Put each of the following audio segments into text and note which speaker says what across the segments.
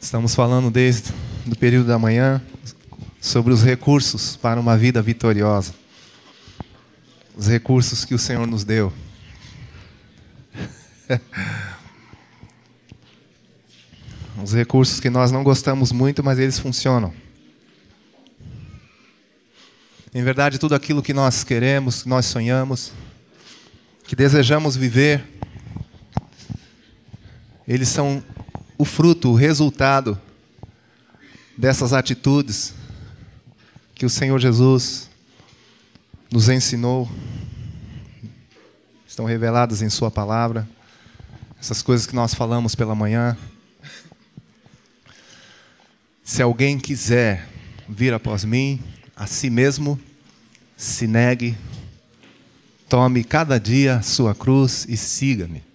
Speaker 1: Estamos falando desde o período da manhã sobre os recursos para uma vida vitoriosa. Os recursos que o Senhor nos deu. Os recursos que nós não gostamos muito, mas eles funcionam. Em verdade, tudo aquilo que nós queremos, que nós sonhamos, que desejamos viver, eles são o fruto, o resultado dessas atitudes que o Senhor Jesus nos ensinou, estão reveladas em Sua palavra, essas coisas que nós falamos pela manhã. Se alguém quiser vir após mim, a si mesmo se negue, tome cada dia sua cruz e siga-me.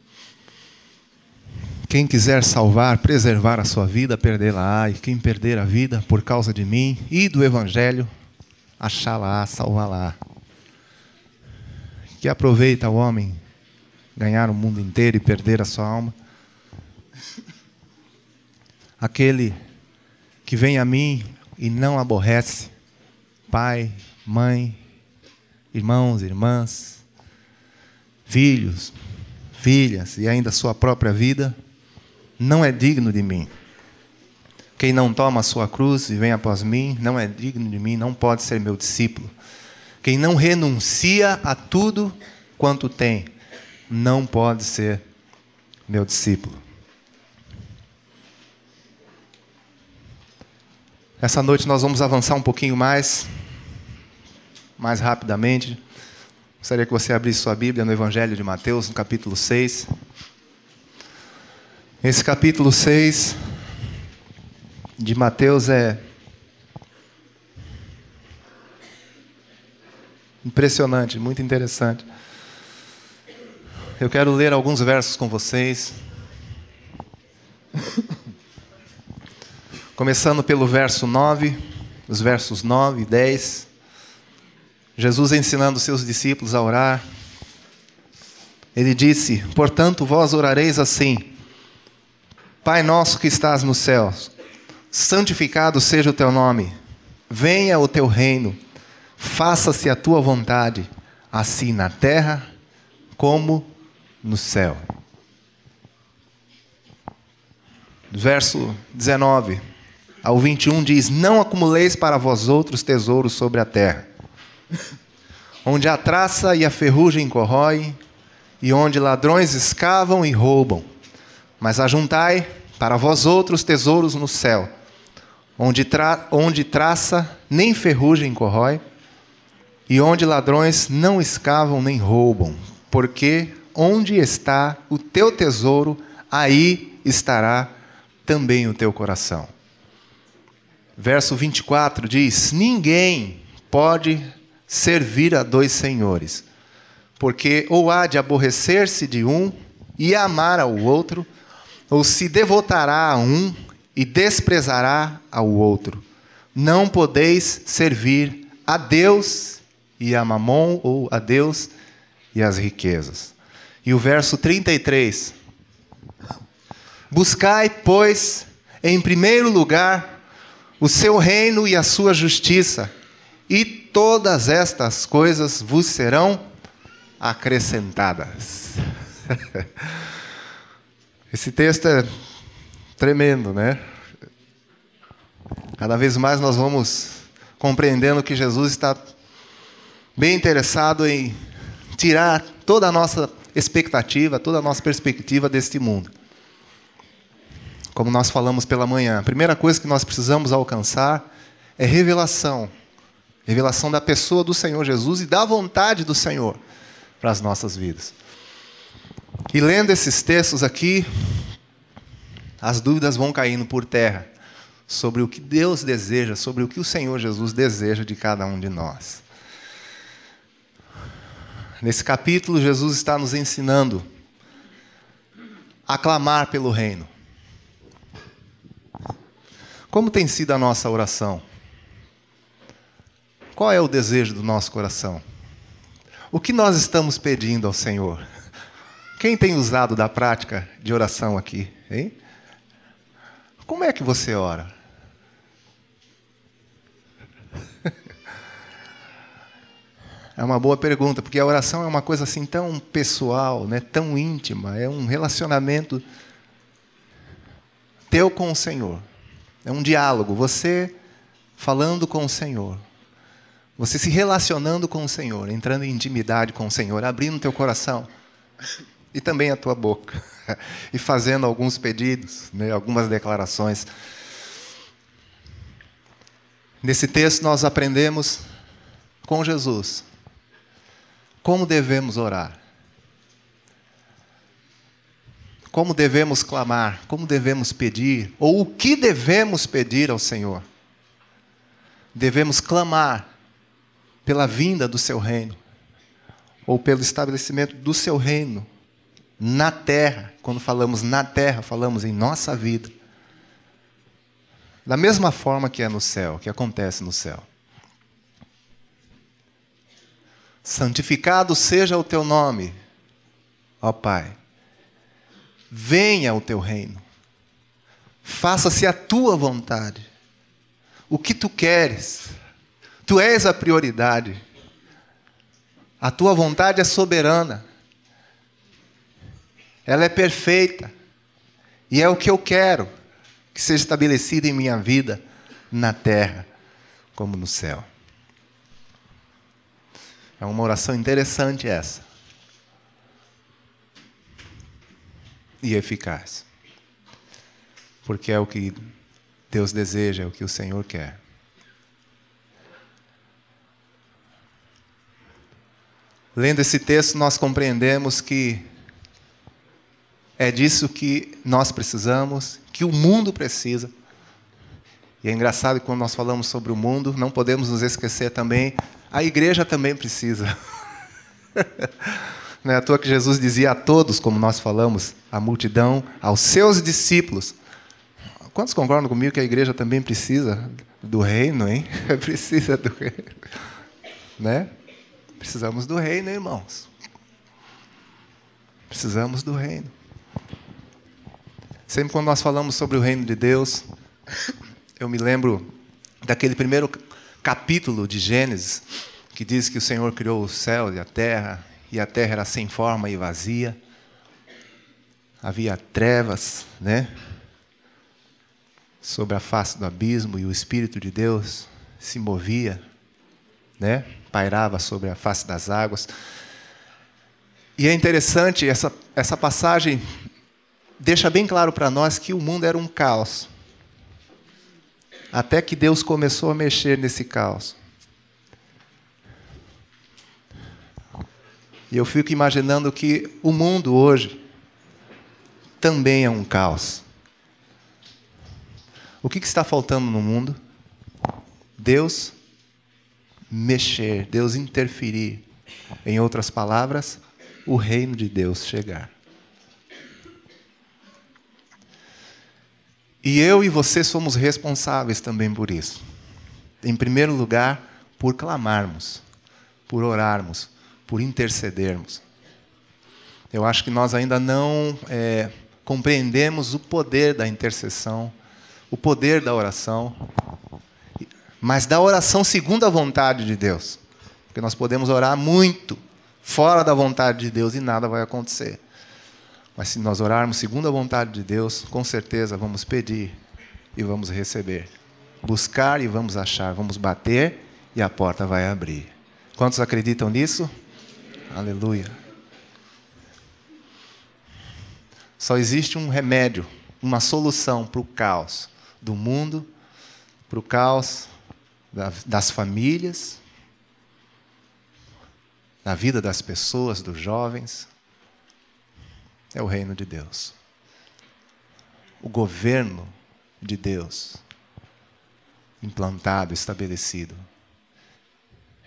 Speaker 1: Quem quiser salvar, preservar a sua vida, perdê-la-á, e quem perder a vida por causa de mim e do Evangelho, achá-la-á, salvá-la-á. Que aproveita o homem ganhar o mundo inteiro e perder a sua alma? Aquele que vem a mim e não aborrece pai, mãe, irmãos, irmãs, filhos, filhas e ainda sua própria vida, não é digno de mim. Quem não toma a sua cruz e vem após mim, não é digno de mim, não pode ser meu discípulo. Quem não renuncia a tudo quanto tem, não pode ser meu discípulo. Essa noite nós vamos avançar um pouquinho mais, mais rapidamente. Gostaria que você abrisse sua Bíblia no Evangelho de Mateus, no capítulo 6. Esse capítulo 6 de Mateus é impressionante, muito interessante. Eu quero ler alguns versos com vocês. Começando pelo verso 9, os versos 9 e 10. Jesus ensinando seus discípulos a orar. Ele disse: Portanto, vós orareis assim: Pai nosso que estás nos céus, santificado seja o teu nome, venha o teu reino, faça-se a tua vontade, assim na terra como no céu. Verso 19 ao 21 diz: Não acumuleis para vós outros tesouros sobre a terra, onde a traça e a ferrugem corroem, e onde ladrões escavam e roubam. Mas ajuntai para vós outros tesouros no céu, onde, tra onde traça nem ferrugem corrói, e onde ladrões não escavam nem roubam, porque onde está o teu tesouro, aí estará também o teu coração. Verso 24 diz: Ninguém pode servir a dois senhores, porque ou há de aborrecer-se de um e amar ao outro, ou se devotará a um e desprezará ao outro. Não podeis servir a Deus e a Mamon, ou a Deus e as riquezas. E o verso 33. Buscai, pois, em primeiro lugar o seu reino e a sua justiça, e todas estas coisas vos serão acrescentadas. Esse texto é tremendo, né? Cada vez mais nós vamos compreendendo que Jesus está bem interessado em tirar toda a nossa expectativa, toda a nossa perspectiva deste mundo como nós falamos pela manhã. A primeira coisa que nós precisamos alcançar é revelação. Revelação da pessoa do Senhor Jesus e da vontade do Senhor para as nossas vidas. E lendo esses textos aqui, as dúvidas vão caindo por terra sobre o que Deus deseja, sobre o que o Senhor Jesus deseja de cada um de nós. Nesse capítulo, Jesus está nos ensinando a clamar pelo reino. Como tem sido a nossa oração? Qual é o desejo do nosso coração? O que nós estamos pedindo ao Senhor? Quem tem usado da prática de oração aqui? Hein? Como é que você ora? É uma boa pergunta, porque a oração é uma coisa assim tão pessoal, né, tão íntima, é um relacionamento teu com o Senhor. É um diálogo, você falando com o Senhor. Você se relacionando com o Senhor, entrando em intimidade com o Senhor, abrindo teu coração e também a tua boca e fazendo alguns pedidos, né, algumas declarações. Nesse texto nós aprendemos com Jesus como devemos orar? Como devemos clamar? Como devemos pedir? Ou o que devemos pedir ao Senhor? Devemos clamar pela vinda do seu reino, ou pelo estabelecimento do seu reino na terra. Quando falamos na terra, falamos em nossa vida. Da mesma forma que é no céu, que acontece no céu. Santificado seja o teu nome, ó Pai. Venha o teu reino. Faça-se a tua vontade. O que tu queres. Tu és a prioridade. A tua vontade é soberana. Ela é perfeita. E é o que eu quero que seja estabelecido em minha vida, na terra como no céu. É uma oração interessante essa. E eficaz. Porque é o que Deus deseja, é o que o Senhor quer. Lendo esse texto, nós compreendemos que é disso que nós precisamos, que o mundo precisa. E é engraçado que quando nós falamos sobre o mundo, não podemos nos esquecer também a igreja também precisa. Não é à toa que Jesus dizia a todos, como nós falamos, a multidão, aos seus discípulos. Quantos concordam comigo que a igreja também precisa do reino, hein? precisa do reino. Né? Precisamos do reino, irmãos. Precisamos do reino. Sempre quando nós falamos sobre o reino de Deus, eu me lembro daquele primeiro capítulo de Gênesis, que diz que o Senhor criou o céu e a terra, e a terra era sem forma e vazia. Havia trevas, né? Sobre a face do abismo, e o Espírito de Deus se movia, né? Pairava sobre a face das águas. E é interessante, essa, essa passagem deixa bem claro para nós que o mundo era um caos. Até que Deus começou a mexer nesse caos. E eu fico imaginando que o mundo hoje também é um caos. O que, está faltando no mundo? Deus mexer, Deus interferir. Em outras palavras, o reino de Deus chegar. E eu e você somos responsáveis também por isso. Em primeiro lugar, por clamarmos, por orarmos, por intercedermos. Eu acho que nós ainda não é, compreendemos o poder da intercessão, o poder da oração, mas da oração segundo a vontade de Deus. Porque nós podemos orar muito fora da vontade de Deus e nada vai acontecer. Mas se nós orarmos segundo a vontade de Deus, com certeza vamos pedir e vamos receber. Buscar e vamos achar, vamos bater e a porta vai abrir. Quantos acreditam nisso? Aleluia. Só existe um remédio, uma solução para o caos do mundo, para o caos das famílias, na vida das pessoas, dos jovens, é o reino de Deus. O governo de Deus implantado, estabelecido.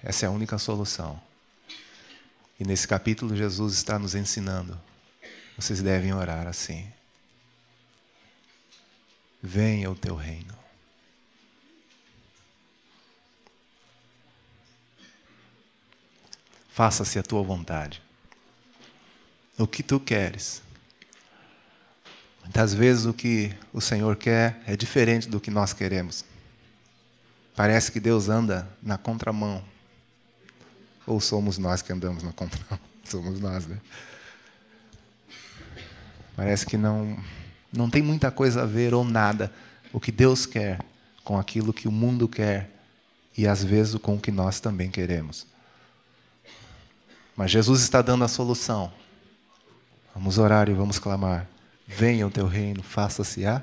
Speaker 1: Essa é a única solução. E nesse capítulo, Jesus está nos ensinando: vocês devem orar assim. Venha o teu reino. Faça-se a tua vontade o que tu queres. Muitas vezes o que o Senhor quer é diferente do que nós queremos. Parece que Deus anda na contramão. Ou somos nós que andamos na contramão? Somos nós, né? Parece que não, não tem muita coisa a ver ou nada o que Deus quer com aquilo que o mundo quer e às vezes com o que nós também queremos. Mas Jesus está dando a solução. Vamos orar e vamos clamar. Venha o teu reino, faça-se a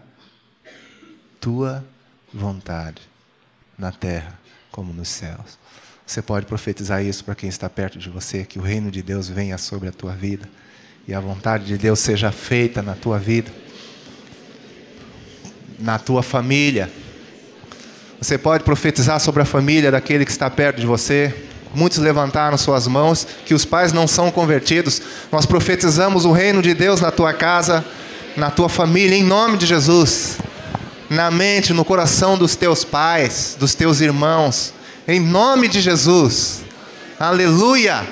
Speaker 1: tua vontade, na terra como nos céus. Você pode profetizar isso para quem está perto de você, que o reino de Deus venha sobre a tua vida e a vontade de Deus seja feita na tua vida, na tua família. Você pode profetizar sobre a família daquele que está perto de você. Muitos levantaram suas mãos, que os pais não são convertidos. Nós profetizamos o reino de Deus na tua casa, na tua família, em nome de Jesus. Na mente, no coração dos teus pais, dos teus irmãos, em nome de Jesus. Aleluia!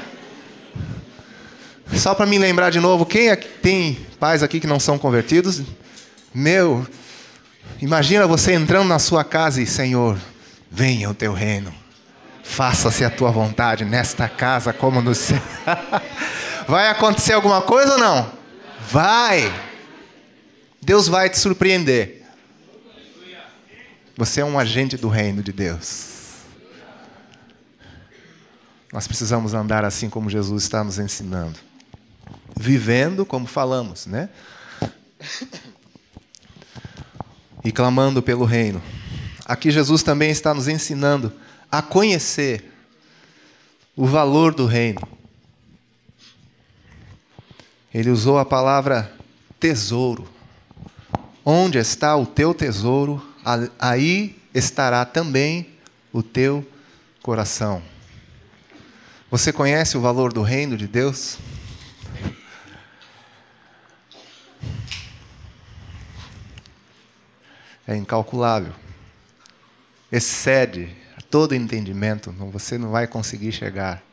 Speaker 1: Só para me lembrar de novo, quem é, tem pais aqui que não são convertidos? Meu, imagina você entrando na sua casa e, Senhor, venha o teu reino. Faça-se a tua vontade nesta casa como no céu. Vai acontecer alguma coisa ou não? Vai. Deus vai te surpreender. Você é um agente do reino de Deus. Nós precisamos andar assim como Jesus está nos ensinando vivendo como falamos, né? E clamando pelo reino. Aqui Jesus também está nos ensinando a conhecer o valor do reino. Ele usou a palavra tesouro. Onde está o teu tesouro, aí estará também o teu coração. Você conhece o valor do reino de Deus? é incalculável. Excede todo entendimento, você não vai conseguir chegar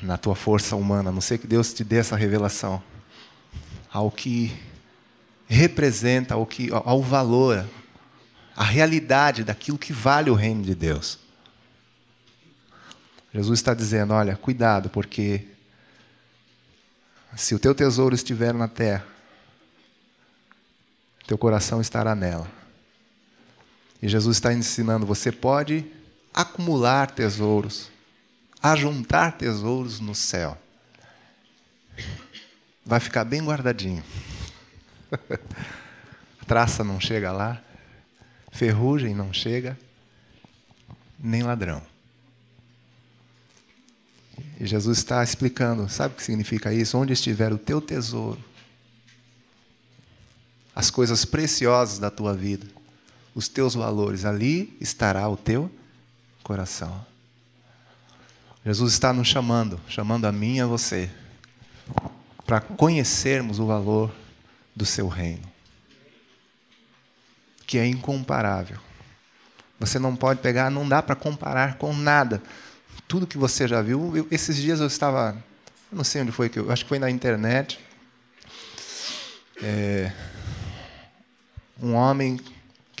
Speaker 1: na tua força humana, a não ser que Deus te dê essa revelação ao que representa, ao, que, ao valor, a realidade daquilo que vale o reino de Deus. Jesus está dizendo: olha, cuidado, porque se o teu tesouro estiver na terra, teu coração estará nela. E Jesus está ensinando: você pode acumular tesouros, ajuntar tesouros no céu. Vai ficar bem guardadinho. Traça não chega lá, ferrugem não chega, nem ladrão. E Jesus está explicando: sabe o que significa isso? Onde estiver o teu tesouro, as coisas preciosas da tua vida, os teus valores, ali estará o teu coração. Jesus está nos chamando, chamando a mim e a você, para conhecermos o valor do seu reino, que é incomparável. Você não pode pegar, não dá para comparar com nada. Tudo que você já viu, eu, esses dias eu estava, não sei onde foi que eu, acho que foi na internet. É, um homem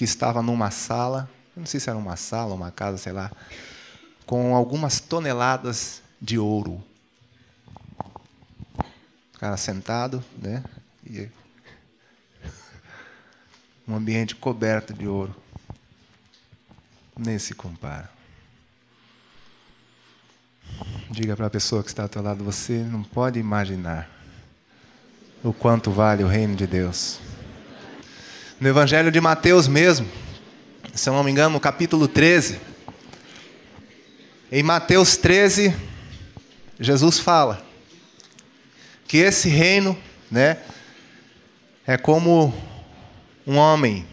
Speaker 1: que estava numa sala, não sei se era uma sala, uma casa, sei lá, com algumas toneladas de ouro. O cara sentado, né? E um ambiente coberto de ouro. Nem se compara. Diga para a pessoa que está ao teu lado, você não pode imaginar o quanto vale o reino de Deus no Evangelho de Mateus mesmo, se eu não me engano, no capítulo 13. Em Mateus 13, Jesus fala que esse reino, né, é como um homem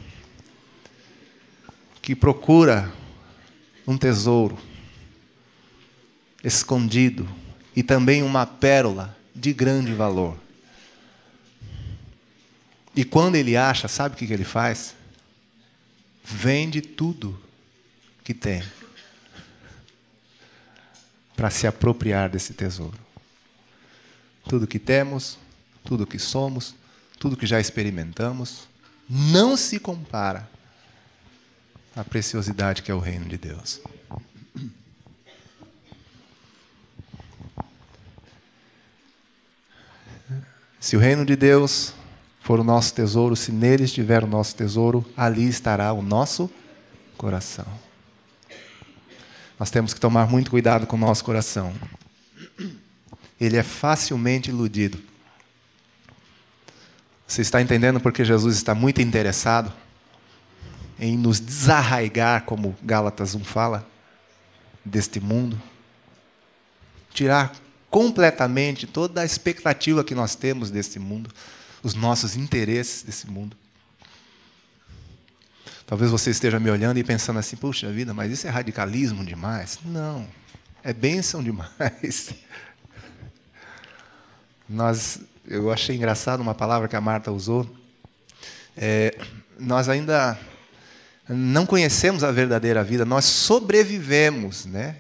Speaker 1: que procura um tesouro escondido e também uma pérola de grande valor. E quando ele acha, sabe o que ele faz? Vende tudo que tem para se apropriar desse tesouro. Tudo que temos, tudo que somos, tudo que já experimentamos, não se compara à preciosidade que é o reino de Deus. Se o reino de Deus for o nosso tesouro, se nele estiver o nosso tesouro, ali estará o nosso coração. Nós temos que tomar muito cuidado com o nosso coração. Ele é facilmente iludido. Você está entendendo porque Jesus está muito interessado em nos desarraigar, como Gálatas 1 fala, deste mundo? Tirar completamente toda a expectativa que nós temos desse mundo, os nossos interesses desse mundo. Talvez você esteja me olhando e pensando assim: puxa vida, mas isso é radicalismo demais? Não, é bênção demais. Nós, eu achei engraçado uma palavra que a Marta usou. É, nós ainda não conhecemos a verdadeira vida, nós sobrevivemos, né?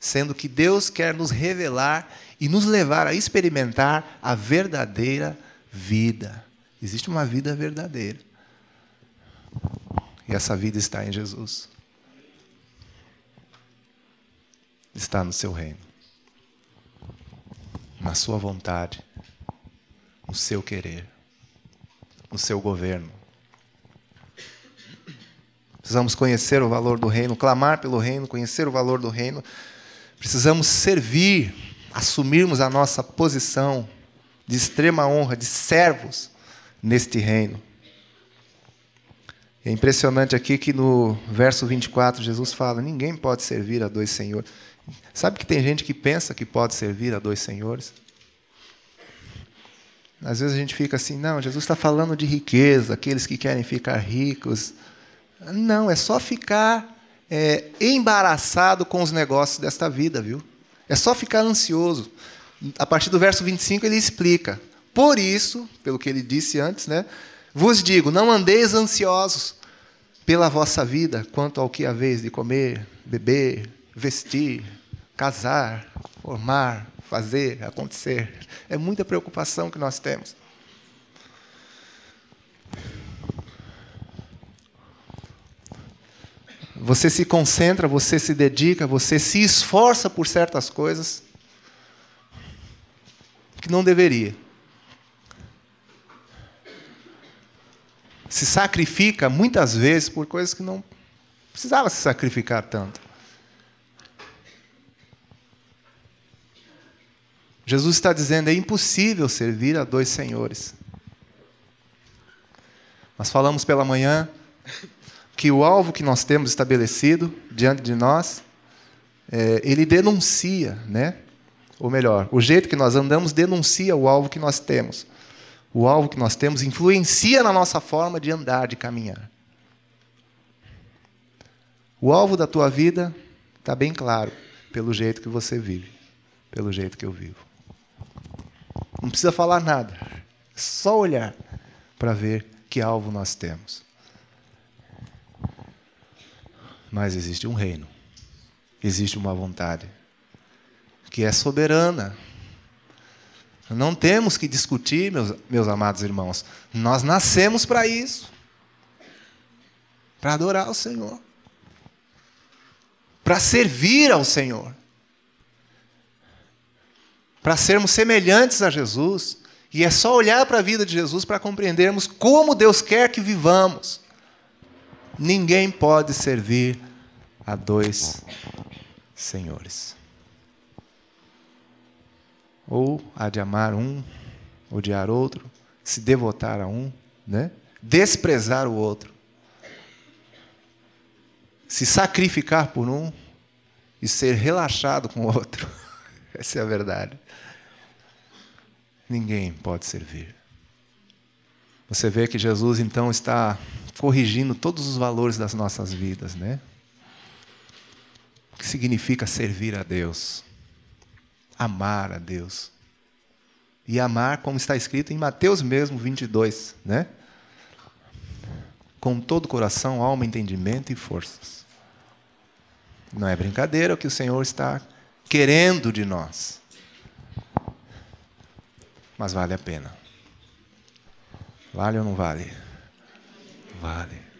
Speaker 1: Sendo que Deus quer nos revelar e nos levar a experimentar a verdadeira vida. Existe uma vida verdadeira. E essa vida está em Jesus. Está no seu reino. Na sua vontade. No seu querer. No seu governo. Precisamos conhecer o valor do reino, clamar pelo reino, conhecer o valor do reino. Precisamos servir, assumirmos a nossa posição de extrema honra, de servos neste reino. É impressionante aqui que no verso 24 Jesus fala: ninguém pode servir a dois senhores. Sabe que tem gente que pensa que pode servir a dois senhores? Às vezes a gente fica assim, não, Jesus está falando de riqueza, aqueles que querem ficar ricos. Não, é só ficar é, embaraçado com os negócios desta vida, viu? É só ficar ansioso. A partir do verso 25 ele explica. Por isso, pelo que ele disse antes, né? Vos digo: não andeis ansiosos pela vossa vida quanto ao que haveis de comer, beber, vestir, casar, formar, fazer, acontecer. É muita preocupação que nós temos. Você se concentra, você se dedica, você se esforça por certas coisas que não deveria. se sacrifica muitas vezes por coisas que não precisava se sacrificar tanto. Jesus está dizendo: é impossível servir a dois senhores. Nós falamos pela manhã que o alvo que nós temos estabelecido diante de nós, é, ele denuncia, né? Ou melhor, o jeito que nós andamos denuncia o alvo que nós temos o alvo que nós temos influencia na nossa forma de andar, de caminhar. O alvo da tua vida está bem claro, pelo jeito que você vive, pelo jeito que eu vivo. Não precisa falar nada, é só olhar para ver que alvo nós temos. Mas existe um reino, existe uma vontade que é soberana, não temos que discutir, meus, meus amados irmãos. Nós nascemos para isso para adorar o Senhor, para servir ao Senhor, para sermos semelhantes a Jesus. E é só olhar para a vida de Jesus para compreendermos como Deus quer que vivamos. Ninguém pode servir a dois senhores. Ou há de amar um, odiar outro, se devotar a um, né? desprezar o outro. Se sacrificar por um e ser relaxado com o outro. Essa é a verdade. Ninguém pode servir. Você vê que Jesus então está corrigindo todos os valores das nossas vidas, né? O que significa servir a Deus? Amar a Deus. E amar, como está escrito em Mateus mesmo 22, né? Com todo o coração, alma, entendimento e forças. Não é brincadeira o que o Senhor está querendo de nós. Mas vale a pena. Vale ou não vale? Vale.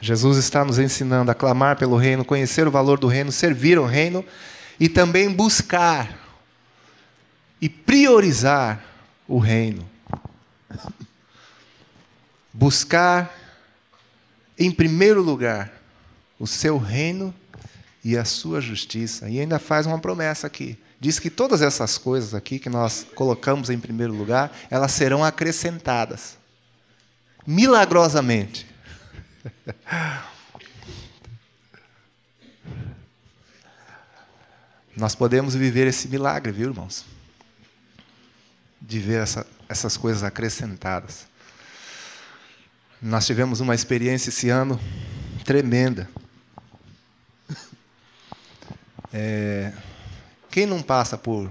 Speaker 1: Jesus está nos ensinando a clamar pelo reino, conhecer o valor do reino, servir ao reino e também buscar e priorizar o reino. Buscar, em primeiro lugar, o seu reino e a sua justiça. E ainda faz uma promessa aqui. Diz que todas essas coisas aqui que nós colocamos em primeiro lugar, elas serão acrescentadas. Milagrosamente. Nós podemos viver esse milagre, viu, irmãos? De ver essa, essas coisas acrescentadas. Nós tivemos uma experiência esse ano tremenda. É, quem não passa por,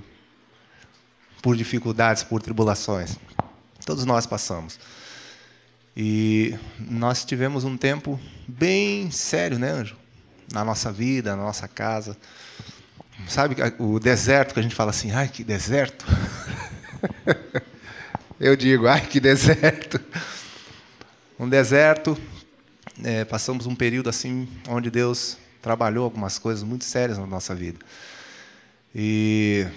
Speaker 1: por dificuldades, por tribulações? Todos nós passamos. E nós tivemos um tempo bem sério, né, Anjo? Na nossa vida, na nossa casa. Sabe o deserto que a gente fala assim, ai que deserto. Eu digo, ai que deserto. Um deserto, é, passamos um período assim onde Deus trabalhou algumas coisas muito sérias na nossa vida. E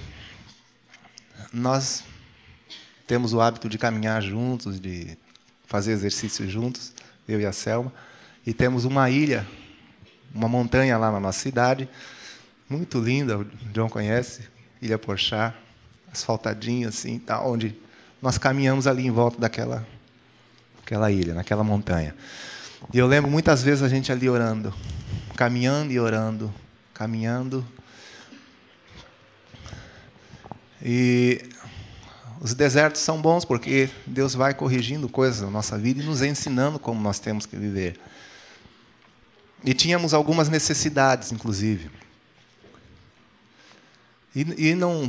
Speaker 1: nós temos o hábito de caminhar juntos, de fazer exercício juntos, eu e a Selma. E temos uma ilha, uma montanha lá na nossa cidade, muito linda, o John conhece, Ilha Porchá, asfaltadinha assim, tá, onde nós caminhamos ali em volta daquela aquela ilha, naquela montanha. E eu lembro muitas vezes a gente ali orando, caminhando e orando, caminhando. E os desertos são bons porque Deus vai corrigindo coisas na nossa vida e nos ensinando como nós temos que viver. E tínhamos algumas necessidades, inclusive. E, e não,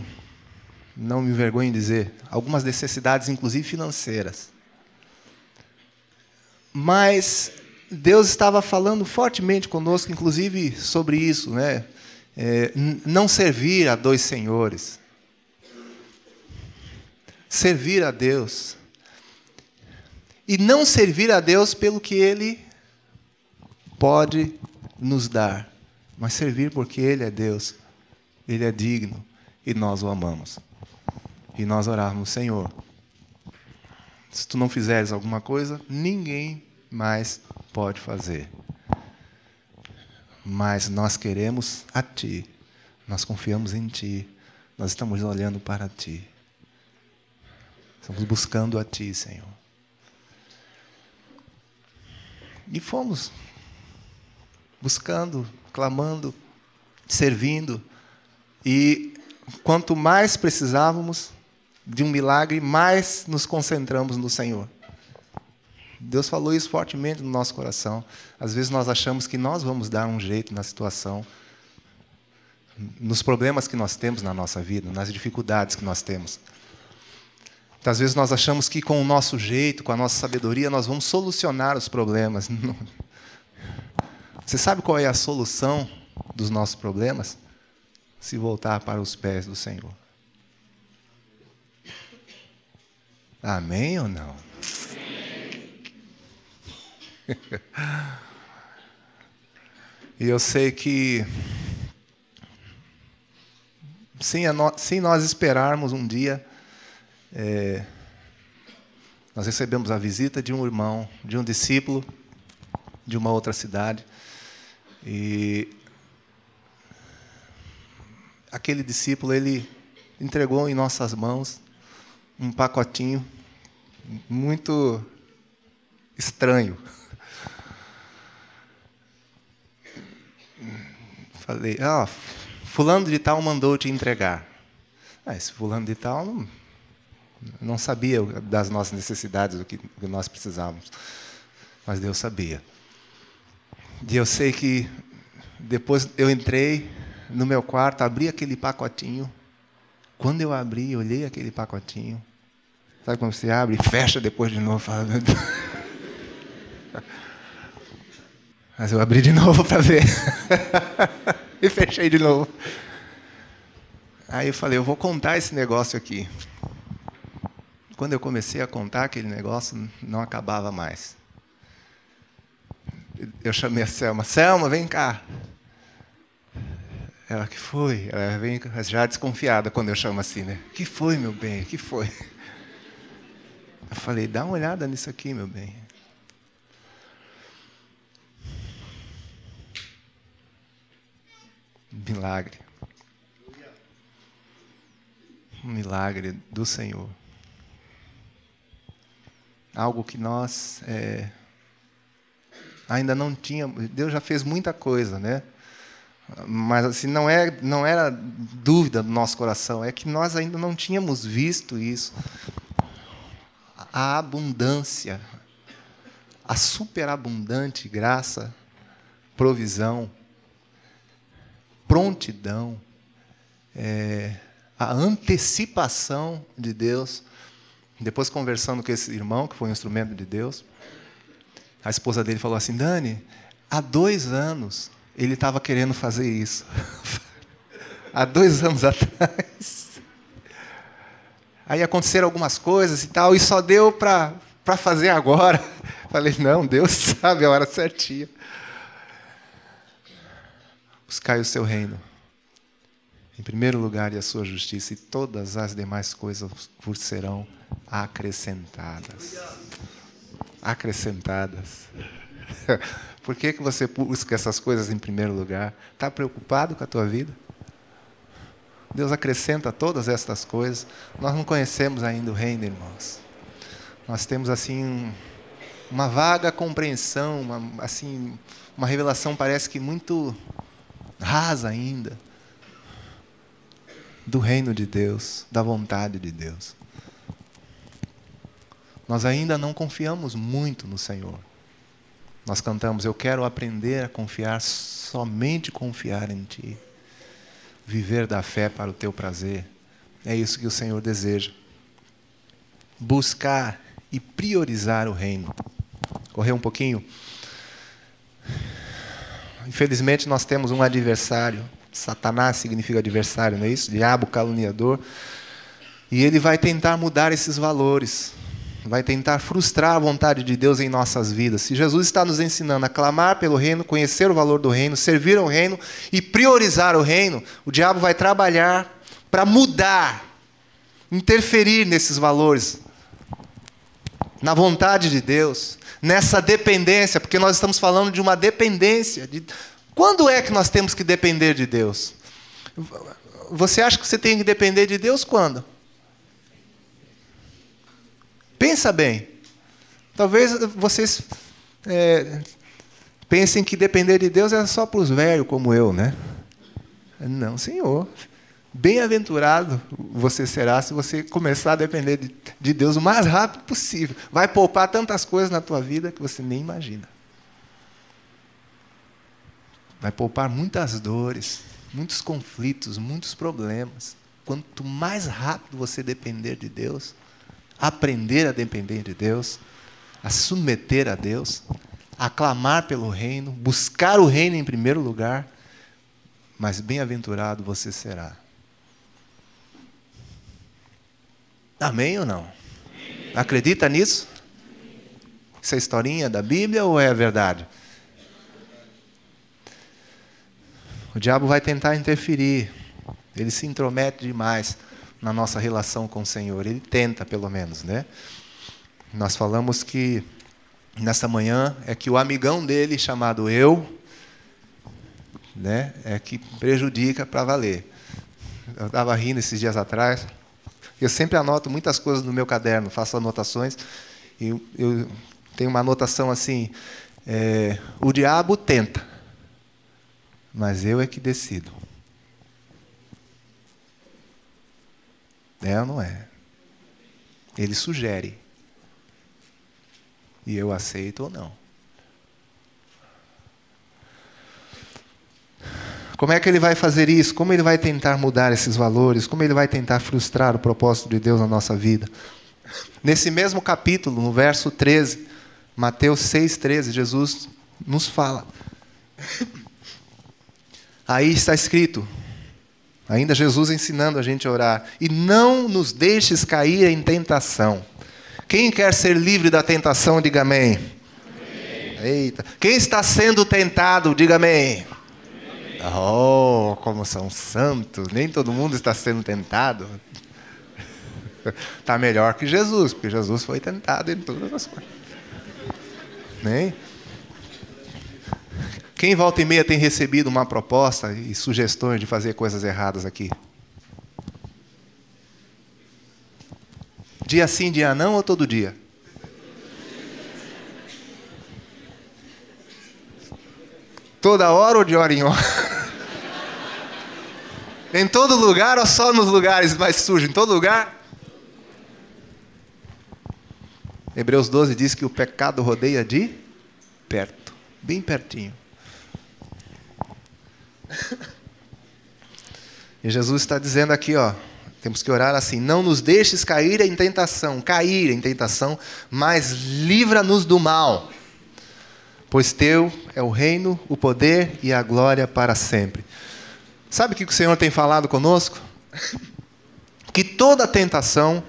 Speaker 1: não me envergonho em dizer, algumas necessidades, inclusive financeiras. Mas Deus estava falando fortemente conosco, inclusive sobre isso, né? É, não servir a dois senhores. Servir a Deus. E não servir a Deus pelo que Ele pode nos dar, mas servir porque Ele é Deus ele é digno e nós o amamos. E nós orarmos, Senhor, se tu não fizeres alguma coisa, ninguém mais pode fazer. Mas nós queremos a Ti, nós confiamos em Ti, nós estamos olhando para Ti. Estamos buscando a Ti, Senhor. E fomos buscando, clamando, servindo. E quanto mais precisávamos de um milagre, mais nos concentramos no Senhor. Deus falou isso fortemente no nosso coração. Às vezes nós achamos que nós vamos dar um jeito na situação, nos problemas que nós temos na nossa vida, nas dificuldades que nós temos. Às vezes nós achamos que com o nosso jeito, com a nossa sabedoria, nós vamos solucionar os problemas. Você sabe qual é a solução dos nossos problemas? se voltar para os pés do Senhor. Amém ou não? e eu sei que, sem, sem nós esperarmos um dia, é, nós recebemos a visita de um irmão, de um discípulo de uma outra cidade. E aquele discípulo ele entregou em nossas mãos um pacotinho muito estranho. Falei, ah, fulano de tal mandou te entregar. Ah, esse fulano de tal não, não sabia das nossas necessidades, do que, do que nós precisávamos. Mas Deus sabia. E eu sei que depois eu entrei no meu quarto, abri aquele pacotinho. Quando eu abri, olhei aquele pacotinho. Sabe quando você abre e fecha depois de novo? Fala, Mas eu abri de novo para ver. e fechei de novo. Aí eu falei, eu vou contar esse negócio aqui. Quando eu comecei a contar aquele negócio, não acabava mais. Eu chamei a Selma, Selma, vem cá. Ela, que foi? Ela vem já desconfiada quando eu chamo assim, né? Que foi, meu bem? Que foi? Eu falei, dá uma olhada nisso aqui, meu bem. Milagre. Um milagre do Senhor. Algo que nós é, ainda não tínhamos. Deus já fez muita coisa, né? Mas assim não é não era dúvida do nosso coração, é que nós ainda não tínhamos visto isso. A abundância, a superabundante graça, provisão, prontidão, é, a antecipação de Deus. Depois conversando com esse irmão que foi um instrumento de Deus, a esposa dele falou assim: Dani, há dois anos ele estava querendo fazer isso. Há dois anos atrás. Aí aconteceram algumas coisas e tal, e só deu para fazer agora. Falei, não, Deus sabe a hora certinha. Buscai o seu reino. Em primeiro lugar, e a sua justiça, e todas as demais coisas vos serão acrescentadas. Acrescentadas. Por que, que você busca essas coisas em primeiro lugar? Está preocupado com a tua vida? Deus acrescenta todas estas coisas. Nós não conhecemos ainda o reino, irmãos. Nós temos assim uma vaga compreensão, uma, assim uma revelação parece que muito rasa ainda do reino de Deus, da vontade de Deus. Nós ainda não confiamos muito no Senhor. Nós cantamos: Eu quero aprender a confiar, somente confiar em Ti. Viver da fé para o Teu prazer. É isso que o Senhor deseja. Buscar e priorizar o reino. Correr um pouquinho. Infelizmente, nós temos um adversário. Satanás significa adversário, não é isso? Diabo caluniador. E ele vai tentar mudar esses valores vai tentar frustrar a vontade de Deus em nossas vidas. Se Jesus está nos ensinando a clamar pelo reino, conhecer o valor do reino, servir ao reino e priorizar o reino, o diabo vai trabalhar para mudar, interferir nesses valores, na vontade de Deus, nessa dependência, porque nós estamos falando de uma dependência. De... Quando é que nós temos que depender de Deus? Você acha que você tem que depender de Deus quando? Pensa bem. Talvez vocês é, pensem que depender de Deus é só para os velhos como eu, né? Não, Senhor. Bem-aventurado você será se você começar a depender de, de Deus o mais rápido possível. Vai poupar tantas coisas na tua vida que você nem imagina. Vai poupar muitas dores, muitos conflitos, muitos problemas. Quanto mais rápido você depender de Deus, aprender a depender de Deus, a submeter a Deus, a clamar pelo reino, buscar o reino em primeiro lugar, mas bem-aventurado você será. Amém ou não? Acredita nisso? Essa historinha da Bíblia ou é verdade? O diabo vai tentar interferir, ele se intromete demais na nossa relação com o Senhor. Ele tenta, pelo menos, né? Nós falamos que nessa manhã é que o amigão dele chamado eu, né, é que prejudica para valer. Eu estava rindo esses dias atrás. Eu sempre anoto muitas coisas no meu caderno, faço anotações. E eu tenho uma anotação assim: é, o diabo tenta, mas eu é que decido. É ou não é? Ele sugere. E eu aceito ou não. Como é que ele vai fazer isso? Como ele vai tentar mudar esses valores? Como ele vai tentar frustrar o propósito de Deus na nossa vida? Nesse mesmo capítulo, no verso 13, Mateus 6,13, Jesus nos fala. Aí está escrito: Ainda Jesus ensinando a gente a orar. E não nos deixes cair em tentação. Quem quer ser livre da tentação, diga amém. amém. Eita. Quem está sendo tentado, diga amém. amém. Oh, como são santos. Nem todo mundo está sendo tentado. Está melhor que Jesus, porque Jesus foi tentado em todas as coisas. Nem? Quem volta e meia tem recebido uma proposta e sugestões de fazer coisas erradas aqui? Dia sim, dia não ou todo dia? Toda hora ou de hora em hora? em todo lugar ou só nos lugares mais sujos? Em todo lugar? Hebreus 12 diz que o pecado rodeia de perto, bem pertinho. E Jesus está dizendo aqui, ó, temos que orar assim: não nos deixes cair em tentação, cair em tentação, mas livra-nos do mal. Pois teu é o reino, o poder e a glória para sempre. Sabe o que o Senhor tem falado conosco? Que toda tentação,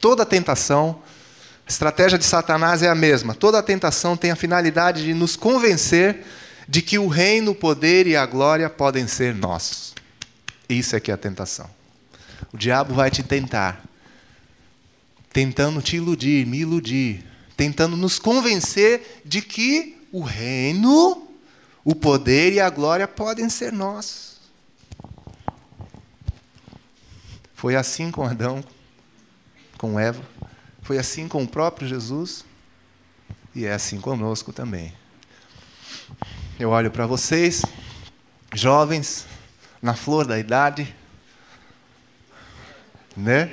Speaker 1: toda tentação, a estratégia de Satanás é a mesma. Toda tentação tem a finalidade de nos convencer de que o reino, o poder e a glória podem ser nossos. Isso é que é a tentação. O diabo vai te tentar, tentando te iludir, me iludir, tentando nos convencer de que o reino, o poder e a glória podem ser nossos. Foi assim com Adão, com Eva, foi assim com o próprio Jesus e é assim conosco também. Eu olho para vocês, jovens, na flor da idade, né?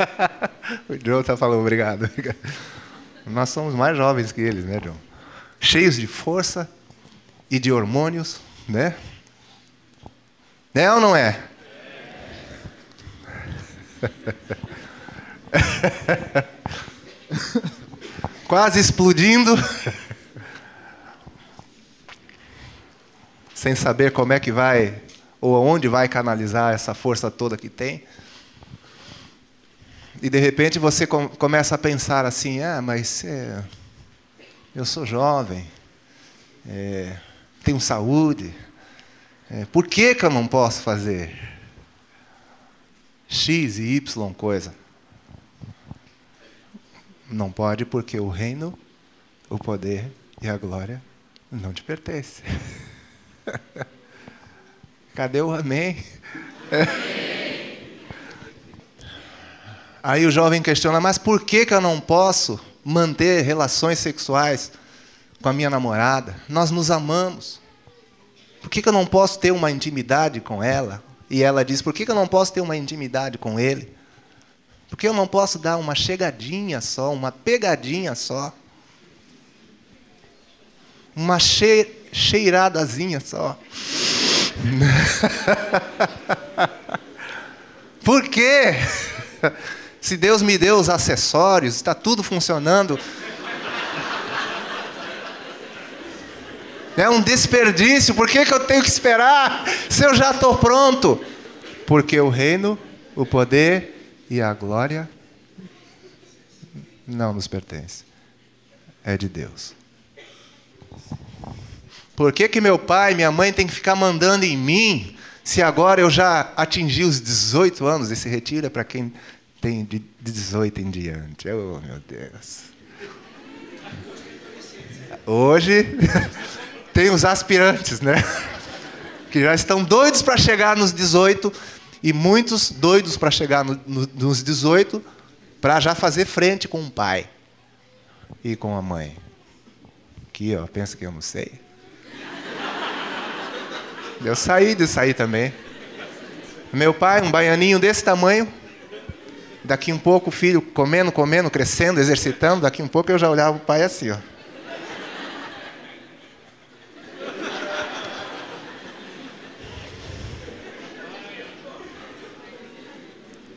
Speaker 1: o John está falando, obrigado. Nós somos mais jovens que eles, né, John? Cheios de força e de hormônios, né? É ou não é? Quase explodindo. sem saber como é que vai ou aonde vai canalizar essa força toda que tem. E de repente você com, começa a pensar assim: ah, mas é, eu sou jovem, é, tenho saúde, é, por que, que eu não posso fazer X e Y coisa? Não pode porque o reino, o poder e a glória não te pertencem. Cadê o amém? Aí o jovem questiona, mas por que, que eu não posso manter relações sexuais com a minha namorada? Nós nos amamos. Por que, que eu não posso ter uma intimidade com ela? E ela diz, por que, que eu não posso ter uma intimidade com ele? Por que eu não posso dar uma chegadinha só, uma pegadinha só? Uma che cheiradazinha só. Por quê? Se Deus me deu os acessórios, está tudo funcionando. É um desperdício, por que, que eu tenho que esperar se eu já estou pronto? Porque o reino, o poder e a glória não nos pertence, é de Deus. Por que, que meu pai e minha mãe têm que ficar mandando em mim, se agora eu já atingi os 18 anos? Esse retiro é para quem tem de 18 em diante. Oh, meu Deus. Hoje tem os aspirantes, né? Que já estão doidos para chegar nos 18 e muitos doidos para chegar no, no, nos 18 para já fazer frente com o pai e com a mãe. Aqui, ó, pensa que eu não sei. Eu saí de sair também. Meu pai, um baianinho desse tamanho. Daqui um pouco o filho comendo, comendo, crescendo, exercitando. Daqui um pouco eu já olhava o pai assim, ó.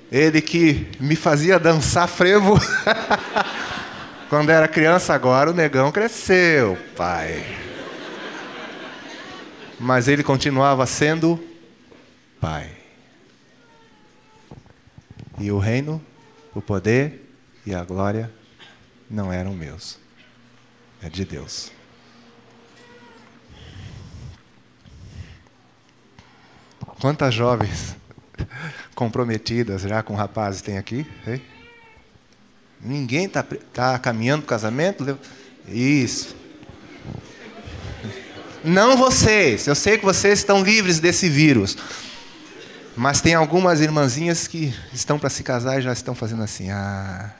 Speaker 1: Ele que me fazia dançar frevo quando era criança, agora o negão cresceu, pai mas ele continuava sendo Pai. E o reino, o poder e a glória não eram meus, é de Deus. Quantas jovens comprometidas já com rapazes tem aqui? Hein? Ninguém está tá caminhando para o casamento? Isso. Não vocês. Eu sei que vocês estão livres desse vírus. Mas tem algumas irmãzinhas que estão para se casar e já estão fazendo assim: ah,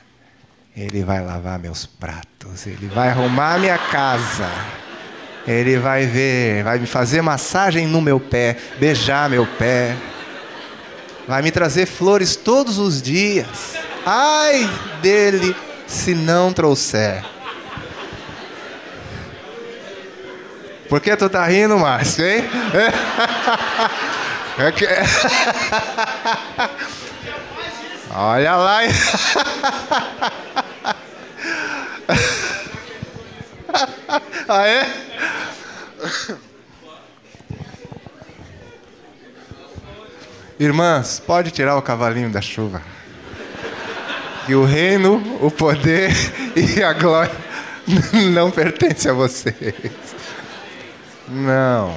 Speaker 1: ele vai lavar meus pratos, ele vai arrumar minha casa. Ele vai ver, vai me fazer massagem no meu pé, beijar meu pé. Vai me trazer flores todos os dias. Ai dele se não trouxer. Por que tu tá rindo, Márcio, hein? É que... Olha lá. é? Irmãs, pode tirar o cavalinho da chuva. E o reino, o poder e a glória não pertencem a vocês. Não.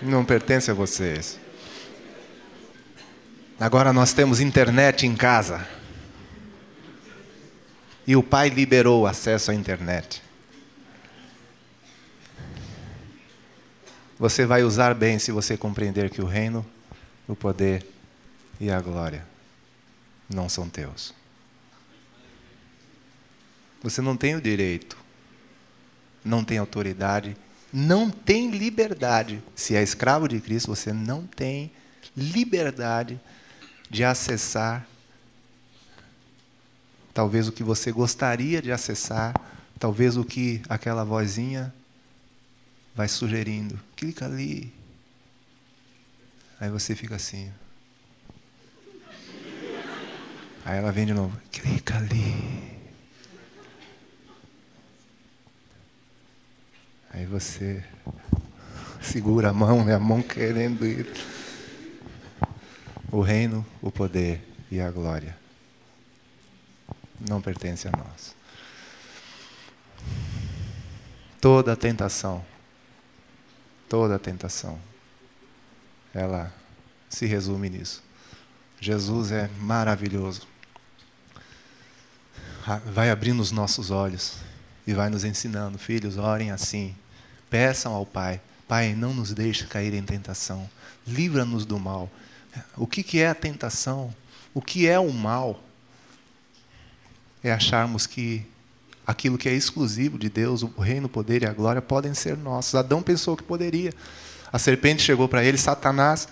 Speaker 1: Não pertence a vocês. Agora nós temos internet em casa. E o pai liberou o acesso à internet. Você vai usar bem se você compreender que o reino, o poder e a glória não são teus. Você não tem o direito, não tem autoridade, não tem liberdade. Se é escravo de Cristo, você não tem liberdade de acessar talvez o que você gostaria de acessar, talvez o que aquela vozinha vai sugerindo. Clica ali. Aí você fica assim. Aí ela vem de novo. Clica ali. Aí você segura a mão, né? a mão querendo ir. O reino, o poder e a glória não pertence a nós. Toda a tentação, toda a tentação, ela se resume nisso. Jesus é maravilhoso. Vai abrindo os nossos olhos e vai nos ensinando. Filhos, orem assim. Peçam ao Pai: Pai, não nos deixe cair em tentação. Livra-nos do mal. O que, que é a tentação? O que é o mal? é acharmos que aquilo que é exclusivo de Deus, o reino, o poder e a glória, podem ser nossos. Adão pensou que poderia. A serpente chegou para ele, Satanás,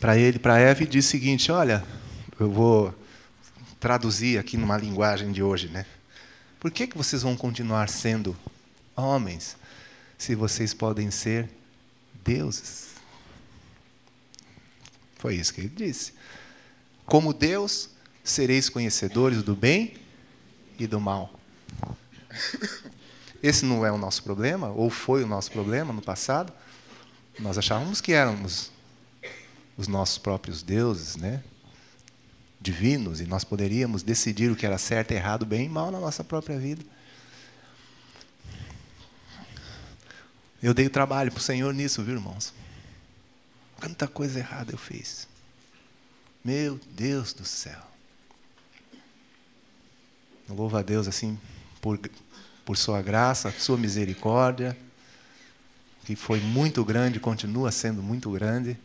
Speaker 1: para ele, para Eva, e disse o seguinte: Olha, eu vou traduzir aqui numa linguagem de hoje, né? Por que, que vocês vão continuar sendo homens se vocês podem ser deuses? Foi isso que ele disse. Como Deus, sereis conhecedores do bem e do mal. Esse não é o nosso problema, ou foi o nosso problema no passado. Nós achávamos que éramos os nossos próprios deuses, né? divinos, e nós poderíamos decidir o que era certo, errado, bem e mal na nossa própria vida. Eu dei trabalho para o Senhor nisso, viu, irmãos? Quanta coisa errada eu fiz. Meu Deus do céu. Louvo a Deus assim por, por sua graça, sua misericórdia, que foi muito grande, continua sendo muito grande,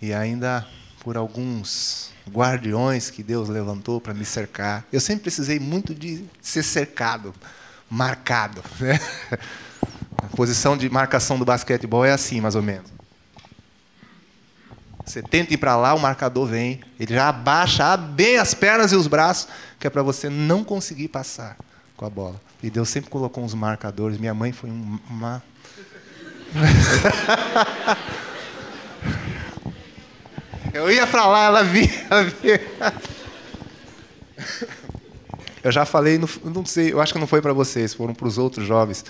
Speaker 1: e ainda por alguns guardiões que Deus levantou para me cercar. Eu sempre precisei muito de ser cercado, marcado. Né? A posição de marcação do basquetebol é assim, mais ou menos. Você tenta ir para lá, o marcador vem, ele já abaixa bem as pernas e os braços, que é para você não conseguir passar com a bola. E Deus sempre colocou uns marcadores. Minha mãe foi uma. Eu ia para lá, ela via, ela via. Eu já falei, no, não sei, eu acho que não foi para vocês, foram para os outros jovens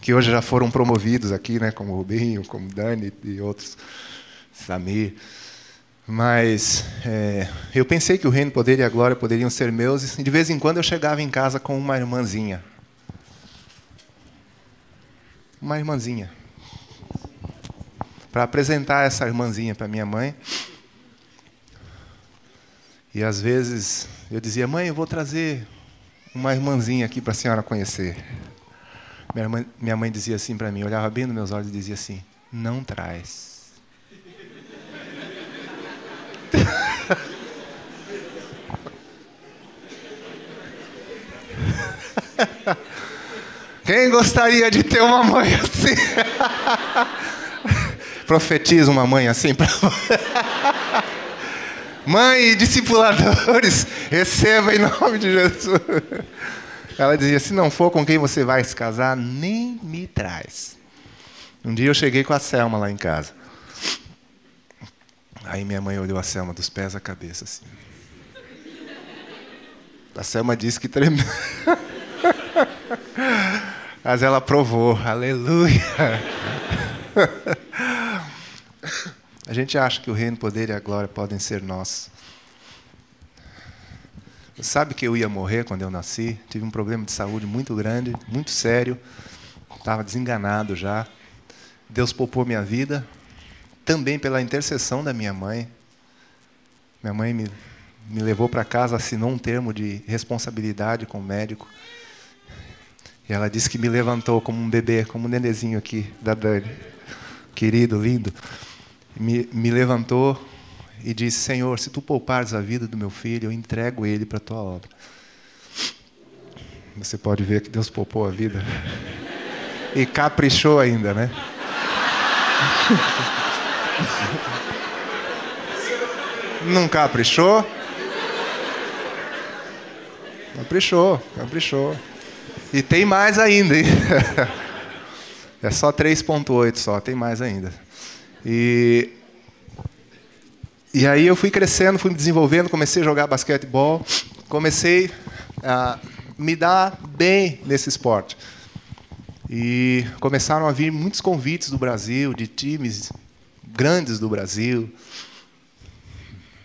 Speaker 1: que hoje já foram promovidos aqui, né, como o Rubinho, como o Dani e outros, Samir. Mas é, eu pensei que o reino, poder e a glória poderiam ser meus, e de vez em quando eu chegava em casa com uma irmãzinha. Uma irmãzinha. Para apresentar essa irmãzinha para minha mãe. E às vezes eu dizia, mãe, eu vou trazer uma irmãzinha aqui para a senhora conhecer. Minha mãe, minha mãe dizia assim para mim, olhava bem nos meus olhos e dizia assim: não traz. Quem gostaria de ter uma mãe assim? Profetiza uma mãe assim para Mãe e discipuladores, receba em nome de Jesus. Ela dizia: se não for com quem você vai se casar, nem me traz. Um dia eu cheguei com a Selma lá em casa. Aí minha mãe olhou a Selma dos pés à cabeça assim. A Selma disse que tremeu. Mas ela provou, aleluia. A gente acha que o reino, o poder e a glória podem ser nossos. Sabe que eu ia morrer quando eu nasci? Tive um problema de saúde muito grande, muito sério. Estava desenganado já. Deus poupou minha vida, também pela intercessão da minha mãe. Minha mãe me, me levou para casa, assinou um termo de responsabilidade com o médico. E ela disse que me levantou como um bebê, como um nenenzinho aqui da Dani. Querido, lindo. Me, me levantou e disse: Senhor, se tu poupares a vida do meu filho, eu entrego ele para a tua obra. Você pode ver que Deus poupou a vida. E caprichou ainda, né? Não caprichou? Caprichou, caprichou. E tem mais ainda, hein? É só 3.8 só, tem mais ainda. E, e aí eu fui crescendo, fui me desenvolvendo, comecei a jogar basquetebol, comecei a me dar bem nesse esporte. E começaram a vir muitos convites do Brasil, de times grandes do Brasil,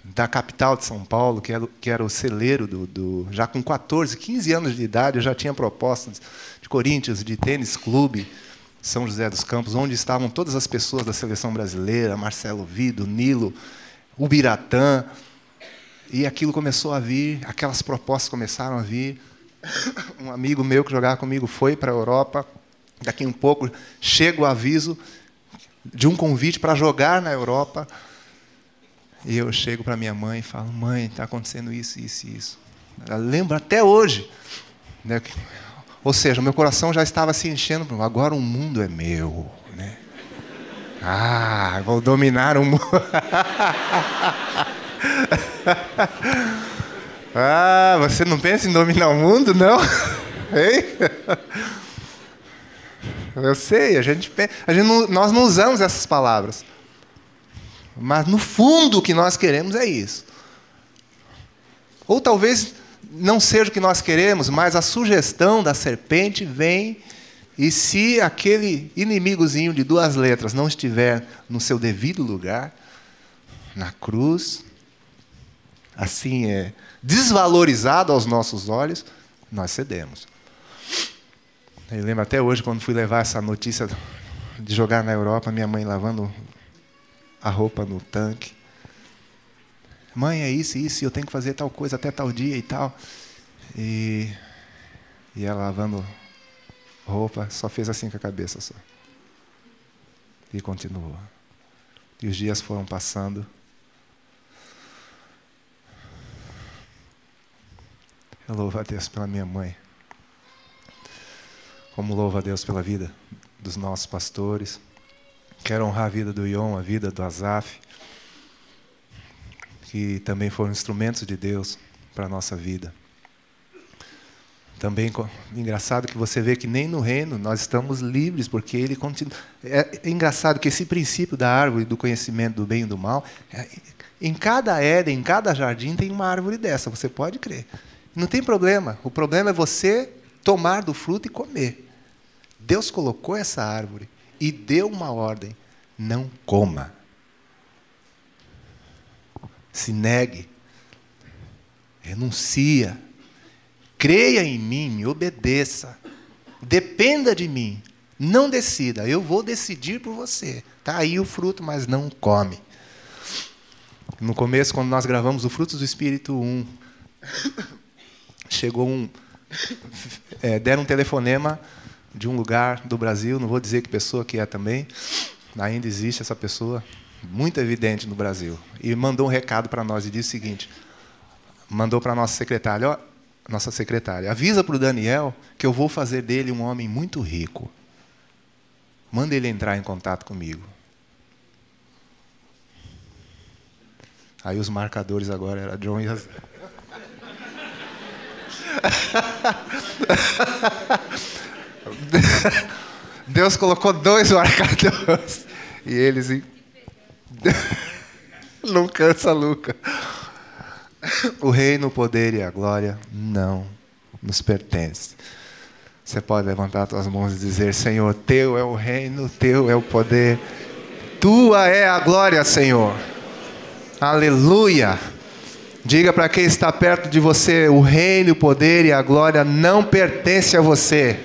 Speaker 1: da capital de São Paulo, que era, que era o celeiro do, do, Já com 14, 15 anos de idade, eu já tinha propostas de Corinthians, de tênis clube, São José dos Campos, onde estavam todas as pessoas da seleção brasileira, Marcelo Vido, Nilo, Ubiratã. E aquilo começou a vir, aquelas propostas começaram a vir. Um amigo meu que jogava comigo foi para a Europa. Daqui um pouco chega o aviso de um convite para jogar na Europa. E eu chego para minha mãe e falo: Mãe, está acontecendo isso, isso e isso. Ela lembra até hoje. Né? Ou seja, meu coração já estava se enchendo. Agora o mundo é meu. Né? Ah, vou dominar o mundo. ah, você não pensa em dominar o mundo, não? Hein? Eu sei, a gente, a gente não, nós não usamos essas palavras. Mas no fundo o que nós queremos é isso. Ou talvez não seja o que nós queremos, mas a sugestão da serpente vem e se aquele inimigozinho de duas letras não estiver no seu devido lugar, na cruz, assim é desvalorizado aos nossos olhos, nós cedemos. Eu lembro até hoje, quando fui levar essa notícia de jogar na Europa, minha mãe lavando a roupa no tanque. Mãe, é isso, isso, eu tenho que fazer tal coisa até tal dia e tal. E, e ela lavando roupa, só fez assim com a cabeça só. E continuou. E os dias foram passando. Eu louvo a Deus pela minha mãe. Como louvo a Deus pela vida dos nossos pastores. Quero honrar a vida do Ion, a vida do Azaf, que também foram instrumentos de Deus para a nossa vida. Também engraçado que você vê que nem no reino nós estamos livres, porque ele continua. É, é engraçado que esse princípio da árvore do conhecimento do bem e do mal, é, em cada Éden, em cada jardim tem uma árvore dessa, você pode crer. Não tem problema. O problema é você tomar do fruto e comer. Deus colocou essa árvore e deu uma ordem: não coma. Se negue. Renuncia. Creia em mim, me obedeça. Dependa de mim. Não decida, eu vou decidir por você. Está aí o fruto, mas não come. No começo, quando nós gravamos o Frutos do Espírito 1, chegou um. É, deram um telefonema de um lugar do Brasil, não vou dizer que pessoa que é também, ainda existe essa pessoa, muito evidente no Brasil, e mandou um recado para nós e disse o seguinte: mandou para nossa secretária, ó, nossa secretária, avisa para o Daniel que eu vou fazer dele um homem muito rico. Manda ele entrar em contato comigo. Aí os marcadores agora era John e as... Deus colocou dois marcadores e eles não cansa Luca. O reino, o poder e a glória não nos pertence. Você pode levantar suas mãos e dizer: Senhor, teu é o reino, teu é o poder, tua é a glória, Senhor. Aleluia. Diga para quem está perto de você: o reino, o poder e a glória não pertence a você.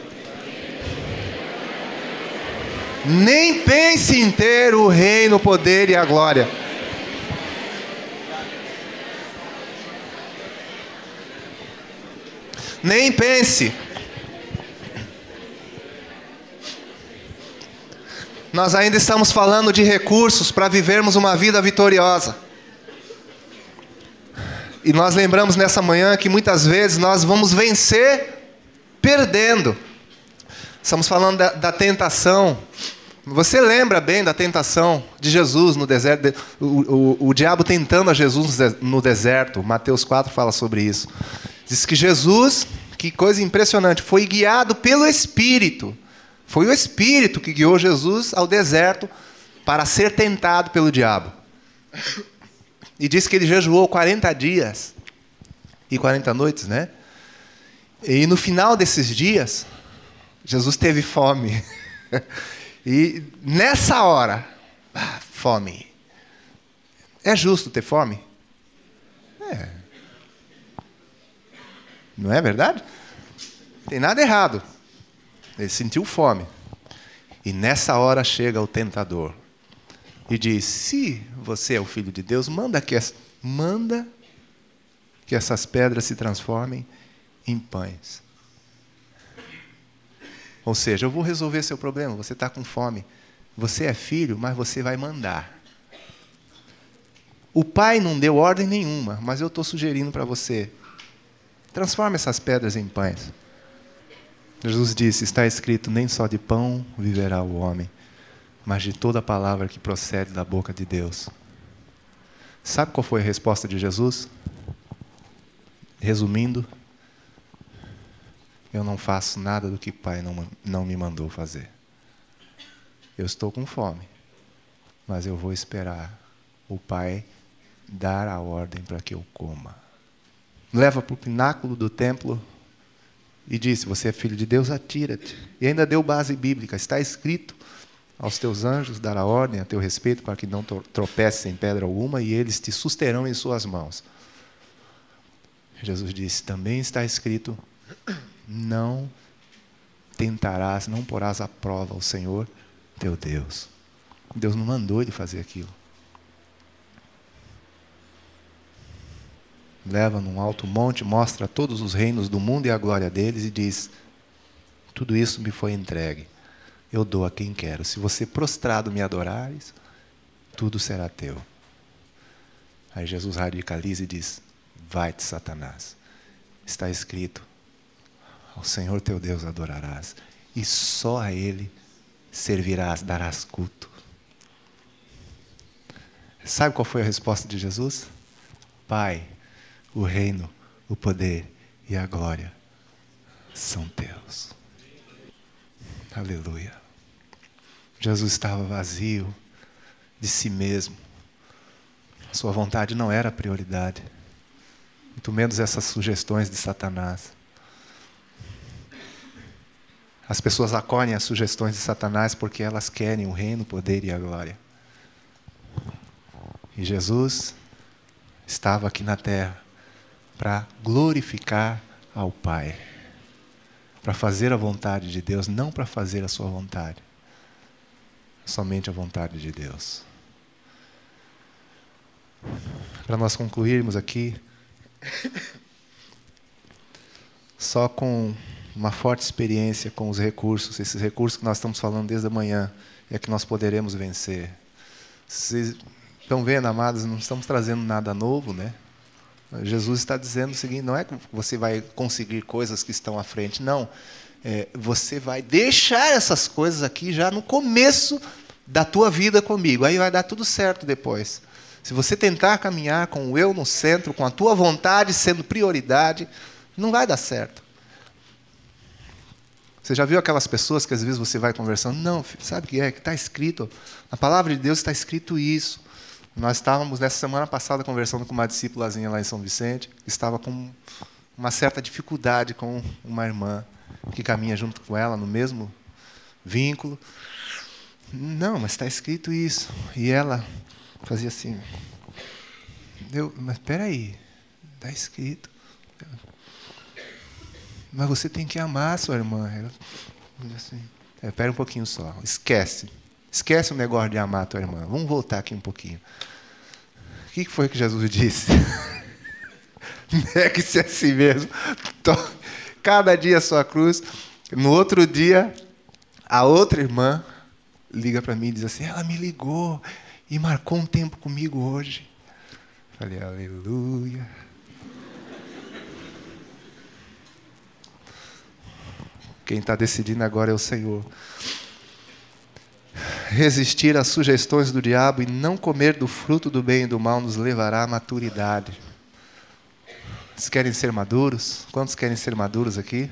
Speaker 1: Nem pense em ter o reino, o poder e a glória. Nem pense. Nós ainda estamos falando de recursos para vivermos uma vida vitoriosa. E nós lembramos nessa manhã que muitas vezes nós vamos vencer perdendo. Estamos falando da, da tentação. Você lembra bem da tentação de Jesus no deserto? O, o, o diabo tentando a Jesus no deserto. Mateus 4 fala sobre isso. Diz que Jesus, que coisa impressionante, foi guiado pelo Espírito foi o Espírito que guiou Jesus ao deserto para ser tentado pelo diabo. E disse que ele jejuou 40 dias e 40 noites, né? E no final desses dias, Jesus teve fome. e nessa hora, ah, fome. É justo ter fome? É. Não é verdade? Tem nada errado. Ele sentiu fome. E nessa hora chega o tentador e diz: Se você é o filho de Deus, manda que, as, manda que essas pedras se transformem em pães. Ou seja, eu vou resolver seu problema. Você está com fome. Você é filho, mas você vai mandar. O pai não deu ordem nenhuma, mas eu estou sugerindo para você: transforme essas pedras em pães. Jesus disse: Está escrito, nem só de pão viverá o homem, mas de toda palavra que procede da boca de Deus. Sabe qual foi a resposta de Jesus? Resumindo, eu não faço nada do que o Pai não, não me mandou fazer. Eu estou com fome, mas eu vou esperar o Pai dar a ordem para que eu coma. Leva para o pináculo do templo e disse: Você é filho de Deus, atira-te. E ainda deu base bíblica: está escrito aos teus anjos dará ordem a teu respeito para que não tropeces em pedra alguma e eles te susterão em suas mãos. Jesus disse: Também está escrito: Não tentarás, não porás à prova o Senhor teu Deus. Deus não mandou ele fazer aquilo. leva num alto monte, mostra todos os reinos do mundo e a glória deles e diz: Tudo isso me foi entregue. Eu dou a quem quero. Se você prostrado me adorares, tudo será teu. Aí Jesus radicaliza e diz: Vai-te, Satanás. Está escrito: Ao Senhor teu Deus adorarás, e só a Ele servirás, darás culto. Sabe qual foi a resposta de Jesus? Pai, o reino, o poder e a glória são teus. Aleluia. Jesus estava vazio de si mesmo. Sua vontade não era a prioridade. muito menos essas sugestões de Satanás. As pessoas acolhem as sugestões de Satanás porque elas querem o reino, o poder e a glória. E Jesus estava aqui na terra para glorificar ao Pai, para fazer a vontade de Deus, não para fazer a sua vontade, somente a vontade de Deus. Para nós concluirmos aqui, só com uma forte experiência com os recursos, esses recursos que nós estamos falando desde a manhã, é que nós poderemos vencer. Vocês estão vendo, amados, não estamos trazendo nada novo, né? Jesus está dizendo o seguinte: não é que você vai conseguir coisas que estão à frente, não. É, você vai deixar essas coisas aqui já no começo da tua vida comigo. Aí vai dar tudo certo depois. Se você tentar caminhar com o eu no centro, com a tua vontade sendo prioridade, não vai dar certo. Você já viu aquelas pessoas que às vezes você vai conversando? Não, sabe o que é? Que está escrito. Na palavra de Deus está escrito isso. Nós estávamos nessa semana passada conversando com uma discípulazinha lá em São Vicente, que estava com uma certa dificuldade com uma irmã que caminha junto com ela no mesmo vínculo. Não, mas está escrito isso. E ela fazia assim. Eu, mas espera aí, está escrito. Mas você tem que amar sua irmã. Ela assim, é, espera um pouquinho só, esquece. Esquece o negócio de amar tua irmã. Vamos voltar aqui um pouquinho. O que foi que Jesus disse? Negue-se a si mesmo. Cada dia a sua cruz. No outro dia, a outra irmã liga para mim e diz assim: ela me ligou e marcou um tempo comigo hoje. Falei, aleluia. Quem está decidindo agora é o Senhor resistir às sugestões do diabo e não comer do fruto do bem e do mal nos levará à maturidade. Vocês querem ser maduros? Quantos querem ser maduros aqui?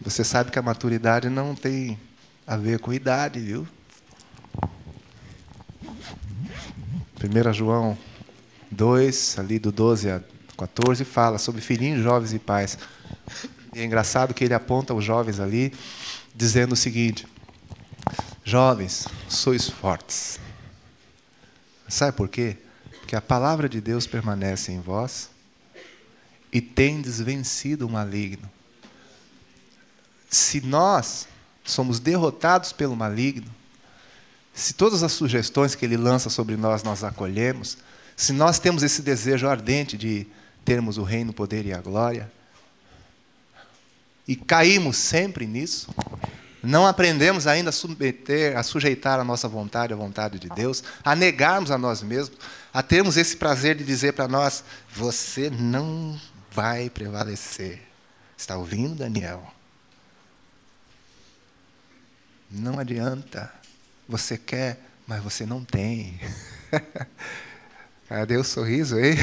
Speaker 1: Você sabe que a maturidade não tem a ver com idade, viu? 1 João 2, ali do 12 a 14, fala sobre filhinhos, jovens e pais. E é engraçado que ele aponta os jovens ali, dizendo o seguinte: Jovens, sois fortes. Sabe por quê? Porque a palavra de Deus permanece em vós e tendes vencido o maligno. Se nós somos derrotados pelo maligno, se todas as sugestões que ele lança sobre nós nós acolhemos, se nós temos esse desejo ardente de termos o reino, o poder e a glória, e caímos sempre nisso, não aprendemos ainda a submeter, a sujeitar a nossa vontade à vontade de Deus, a negarmos a nós mesmos, a termos esse prazer de dizer para nós: você não vai prevalecer. Está ouvindo, Daniel? Não adianta. Você quer, mas você não tem. Cadê o sorriso aí?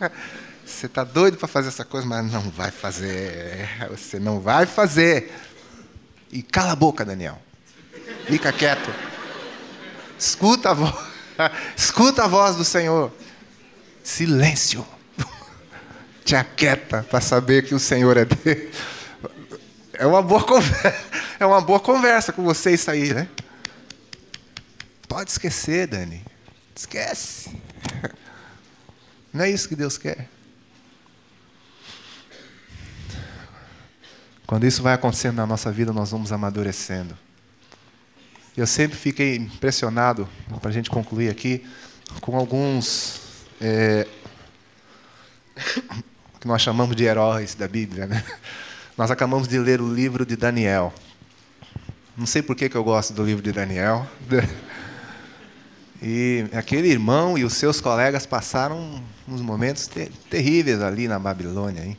Speaker 1: Você está doido para fazer essa coisa, mas não vai fazer. Você não vai fazer. E cala a boca, Daniel. Fica quieto. Escuta a voz. Escuta a voz do Senhor. Silêncio. Te aquieta para saber que o Senhor é Deus. É uma boa conversa. É uma boa conversa com você isso aí, né? Pode esquecer, Dani. Esquece. Não é isso que Deus quer. Quando isso vai acontecendo na nossa vida, nós vamos amadurecendo. Eu sempre fiquei impressionado, para a gente concluir aqui, com alguns é, que nós chamamos de heróis da Bíblia. Né? Nós acabamos de ler o livro de Daniel. Não sei por que, eu gosto do livro de Daniel. E aquele irmão e os seus colegas passaram uns momentos ter terríveis ali na Babilônia. Hein?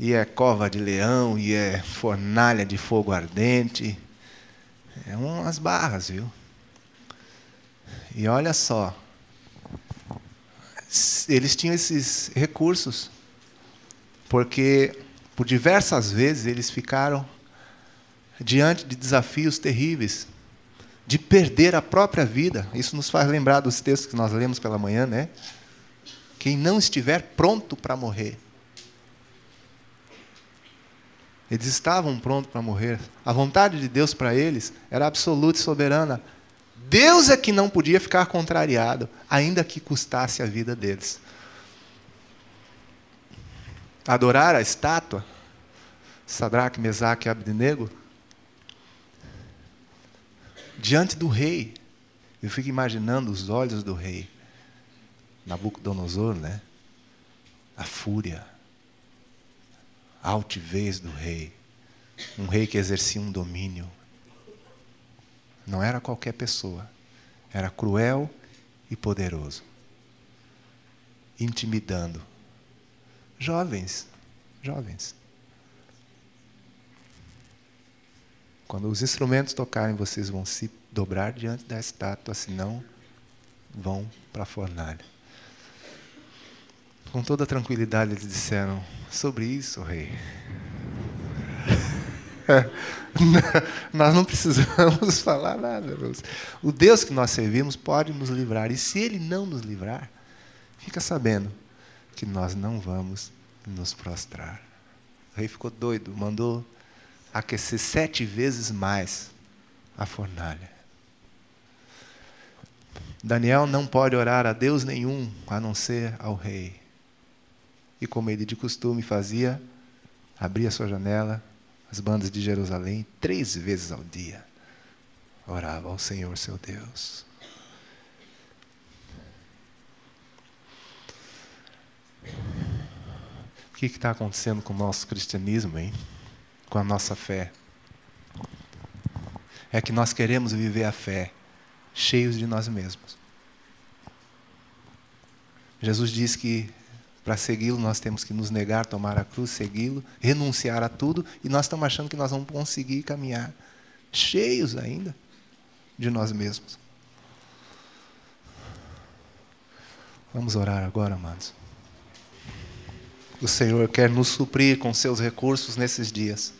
Speaker 1: E é cova de leão, e é fornalha de fogo ardente. É umas barras, viu? E olha só, eles tinham esses recursos, porque por diversas vezes eles ficaram diante de desafios terríveis, de perder a própria vida. Isso nos faz lembrar dos textos que nós lemos pela manhã, né? quem não estiver pronto para morrer. Eles estavam prontos para morrer. A vontade de Deus para eles era absoluta e soberana. Deus é que não podia ficar contrariado, ainda que custasse a vida deles. Adorar a estátua, Sadraque, Mesaque e Abednego, diante do rei. Eu fico imaginando os olhos do rei. Nabucodonosor, né? A fúria, altivez do rei. Um rei que exercia um domínio. Não era qualquer pessoa. Era cruel e poderoso. Intimidando. Jovens, jovens. Quando os instrumentos tocarem, vocês vão se dobrar diante da estátua, senão vão para a fornalha. Com toda tranquilidade eles disseram: Sobre isso, rei. nós não precisamos falar nada. O Deus que nós servimos pode nos livrar. E se Ele não nos livrar, fica sabendo que nós não vamos nos prostrar. O rei ficou doido, mandou aquecer sete vezes mais a fornalha. Daniel não pode orar a Deus nenhum a não ser ao rei. E como ele de costume fazia, abria sua janela, as bandas de Jerusalém, três vezes ao dia, orava ao Senhor seu Deus. O que está acontecendo com o nosso cristianismo, hein? com a nossa fé. É que nós queremos viver a fé cheios de nós mesmos. Jesus diz que para segui-lo nós temos que nos negar, tomar a cruz, segui-lo, renunciar a tudo, e nós estamos achando que nós vamos conseguir caminhar cheios ainda de nós mesmos. Vamos orar agora, amados. O Senhor quer nos suprir com seus recursos nesses dias.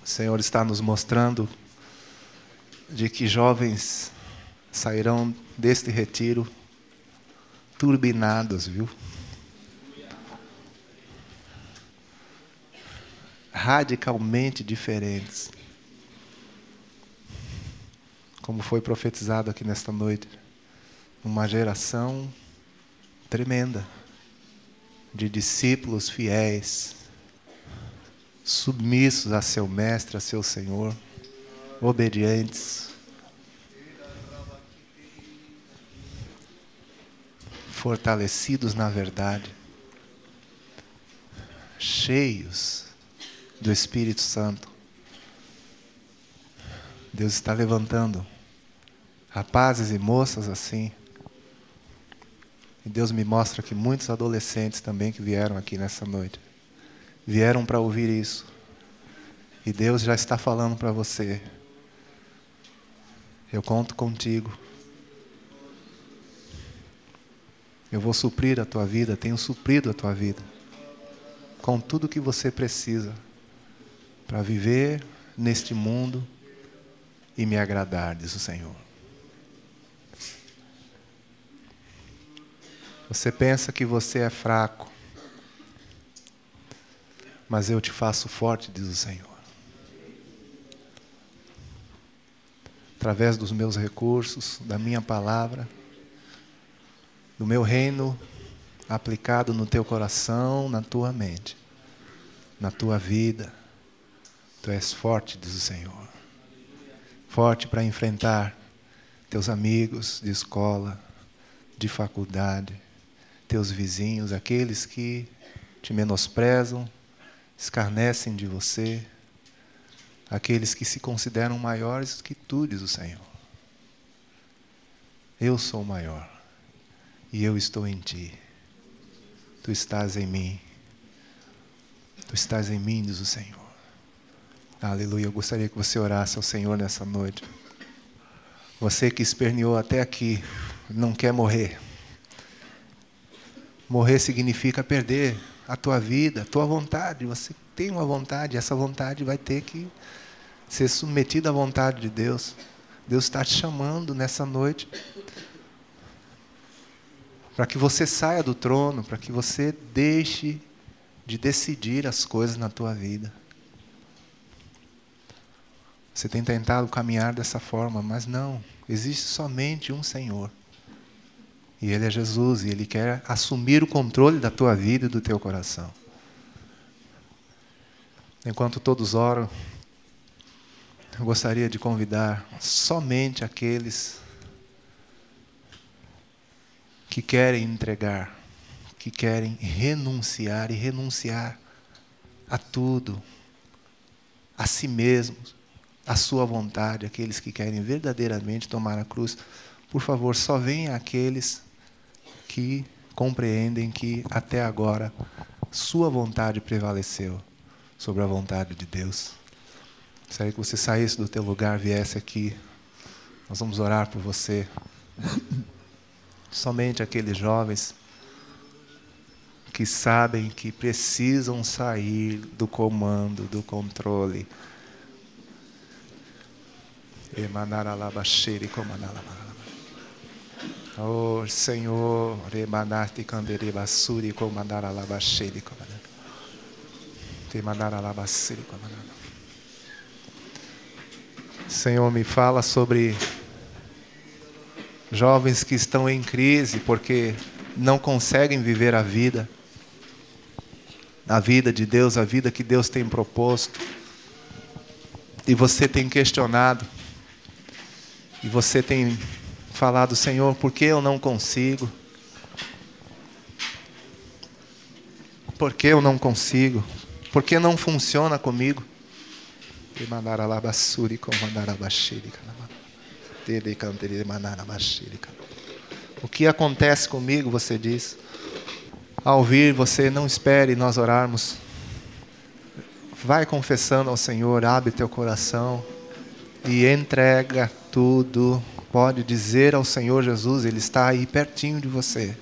Speaker 1: O Senhor está nos mostrando de que jovens sairão deste retiro turbinados, viu? Radicalmente diferentes. Como foi profetizado aqui nesta noite. Uma geração tremenda de discípulos fiéis submissos a seu mestre, a seu Senhor, obedientes, fortalecidos na verdade, cheios do Espírito Santo. Deus está levantando rapazes e moças assim. E Deus me mostra que muitos adolescentes também que vieram aqui nessa noite vieram para ouvir isso. E Deus já está falando para você. Eu conto contigo. Eu vou suprir a tua vida, tenho suprido a tua vida. Com tudo que você precisa para viver neste mundo e me agradar, diz o Senhor. Você pensa que você é fraco, mas eu te faço forte, diz o Senhor. Através dos meus recursos, da minha palavra, do meu reino aplicado no teu coração, na tua mente, na tua vida. Tu és forte, diz o Senhor. Forte para enfrentar teus amigos de escola, de faculdade, teus vizinhos, aqueles que te menosprezam, escarnecem de você, aqueles que se consideram maiores que tu, diz o Senhor. Eu sou maior e eu estou em ti. Tu estás em mim. Tu estás em mim, diz o Senhor. Aleluia. Eu gostaria que você orasse ao Senhor nessa noite. Você que esperneou até aqui, não quer morrer. Morrer significa perder a tua vida, a tua vontade. Você tem uma vontade, essa vontade vai ter que ser submetida à vontade de Deus. Deus está te chamando nessa noite para que você saia do trono, para que você deixe de decidir as coisas na tua vida. Você tem tentado caminhar dessa forma, mas não, existe somente um Senhor. E Ele é Jesus, e Ele quer assumir o controle da tua vida e do teu coração. Enquanto todos oram, eu gostaria de convidar somente aqueles que querem entregar, que querem renunciar e renunciar a tudo, a si mesmos, a sua vontade, aqueles que querem verdadeiramente tomar a cruz. Por favor, só venham aqueles que compreendem que até agora sua vontade prevaleceu sobre a vontade de Deus. Gostaria que você saísse do teu lugar, viesse aqui. Nós vamos orar por você. Somente aqueles jovens que sabem que precisam sair do comando, do controle. Oh Senhor, remanarte candere basuri comandara labashiri comandara. Te mandara labashiri comandara. Senhor, me fala sobre jovens que estão em crise porque não conseguem viver a vida, a vida de Deus, a vida que Deus tem proposto. E você tem questionado, e você tem falado, Senhor, por que eu não consigo? Por que eu não consigo? Por que não funciona comigo? E. O que acontece comigo, você diz? Ao ouvir você, não espere nós orarmos. Vai confessando ao Senhor, abre teu coração e entrega tudo. Pode dizer ao Senhor Jesus, Ele está aí pertinho de você.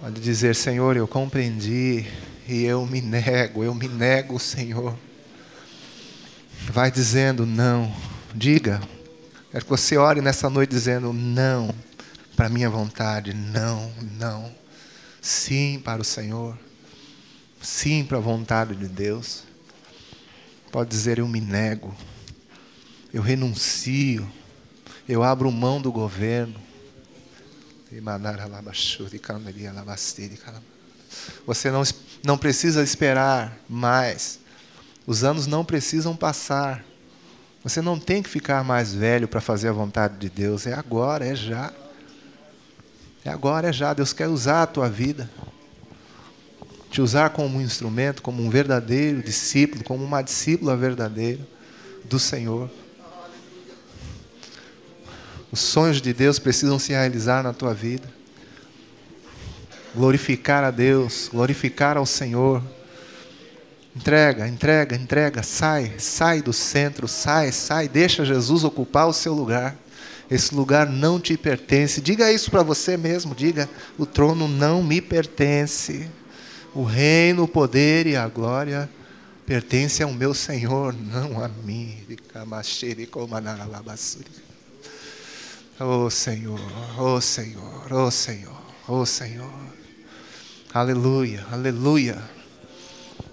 Speaker 1: Pode dizer, Senhor, eu compreendi e eu me nego, eu me nego, Senhor. Vai dizendo não. Diga, Quero que você ore nessa noite dizendo não para minha vontade, não, não. Sim para o Senhor. Sim para a vontade de Deus. Pode dizer eu me nego. Eu renuncio. Eu abro mão do governo. Você não, não precisa esperar mais. Os anos não precisam passar. Você não tem que ficar mais velho para fazer a vontade de Deus. É agora, é já. É agora, é já. Deus quer usar a tua vida. Te usar como um instrumento, como um verdadeiro discípulo, como uma discípula verdadeira do Senhor. Os sonhos de Deus precisam se realizar na tua vida. Glorificar a Deus, glorificar ao Senhor Entrega, entrega, entrega, sai, sai do centro, sai, sai, deixa Jesus ocupar o seu lugar. Esse lugar não te pertence. Diga isso para você mesmo, diga: o trono não me pertence. O reino, o poder e a glória pertence ao meu Senhor, não a mim. Oh Senhor, oh Senhor, oh Senhor, oh Senhor. Aleluia, aleluia.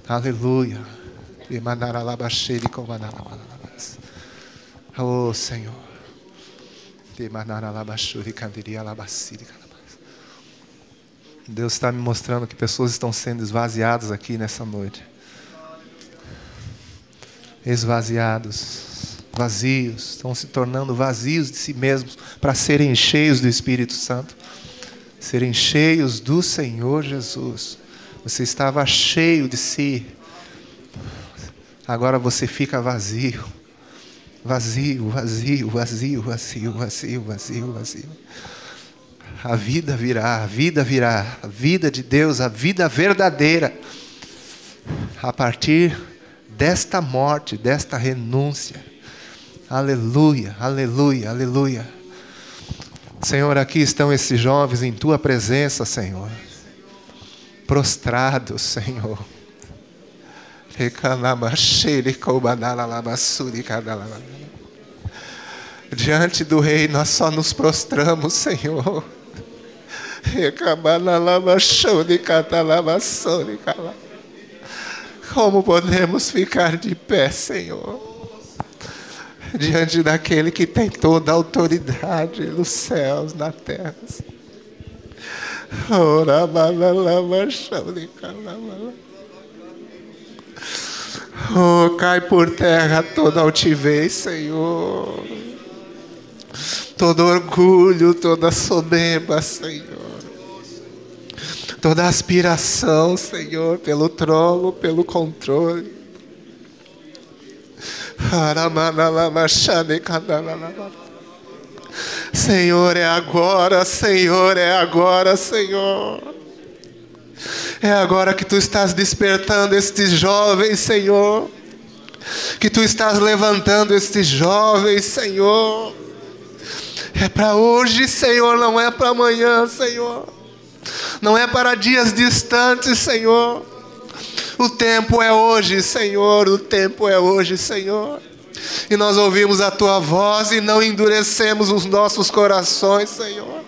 Speaker 1: Aleluia. Oh Senhor. Deus está me mostrando que pessoas estão sendo esvaziadas aqui nessa noite. Esvaziados, vazios, estão se tornando vazios de si mesmos para serem cheios do Espírito Santo, serem cheios do Senhor Jesus. Você estava cheio de si. Agora você fica vazio. Vazio, vazio, vazio, vazio, vazio, vazio, vazio. A vida virá, a vida virá, a vida de Deus, a vida verdadeira. A partir desta morte, desta renúncia. Aleluia, aleluia, aleluia. Senhor, aqui estão esses jovens em tua presença, Senhor prostrados, Senhor. Diante do Rei, nós só nos prostramos, Senhor. Como podemos ficar de pé, Senhor? Diante daquele que tem toda a autoridade nos céus, na terra. Oh, cai por terra toda altivez, Senhor. Todo orgulho, toda soberba, Senhor. Toda aspiração, Senhor, pelo trono, pelo controle. Senhor, é agora, Senhor, é agora, Senhor. É agora que tu estás despertando estes jovens, Senhor. Que tu estás levantando estes jovens, Senhor. É para hoje, Senhor, não é para amanhã, Senhor. Não é para dias distantes, Senhor. O tempo é hoje, Senhor. O tempo é hoje, Senhor. E nós ouvimos a tua voz e não endurecemos os nossos corações, Senhor.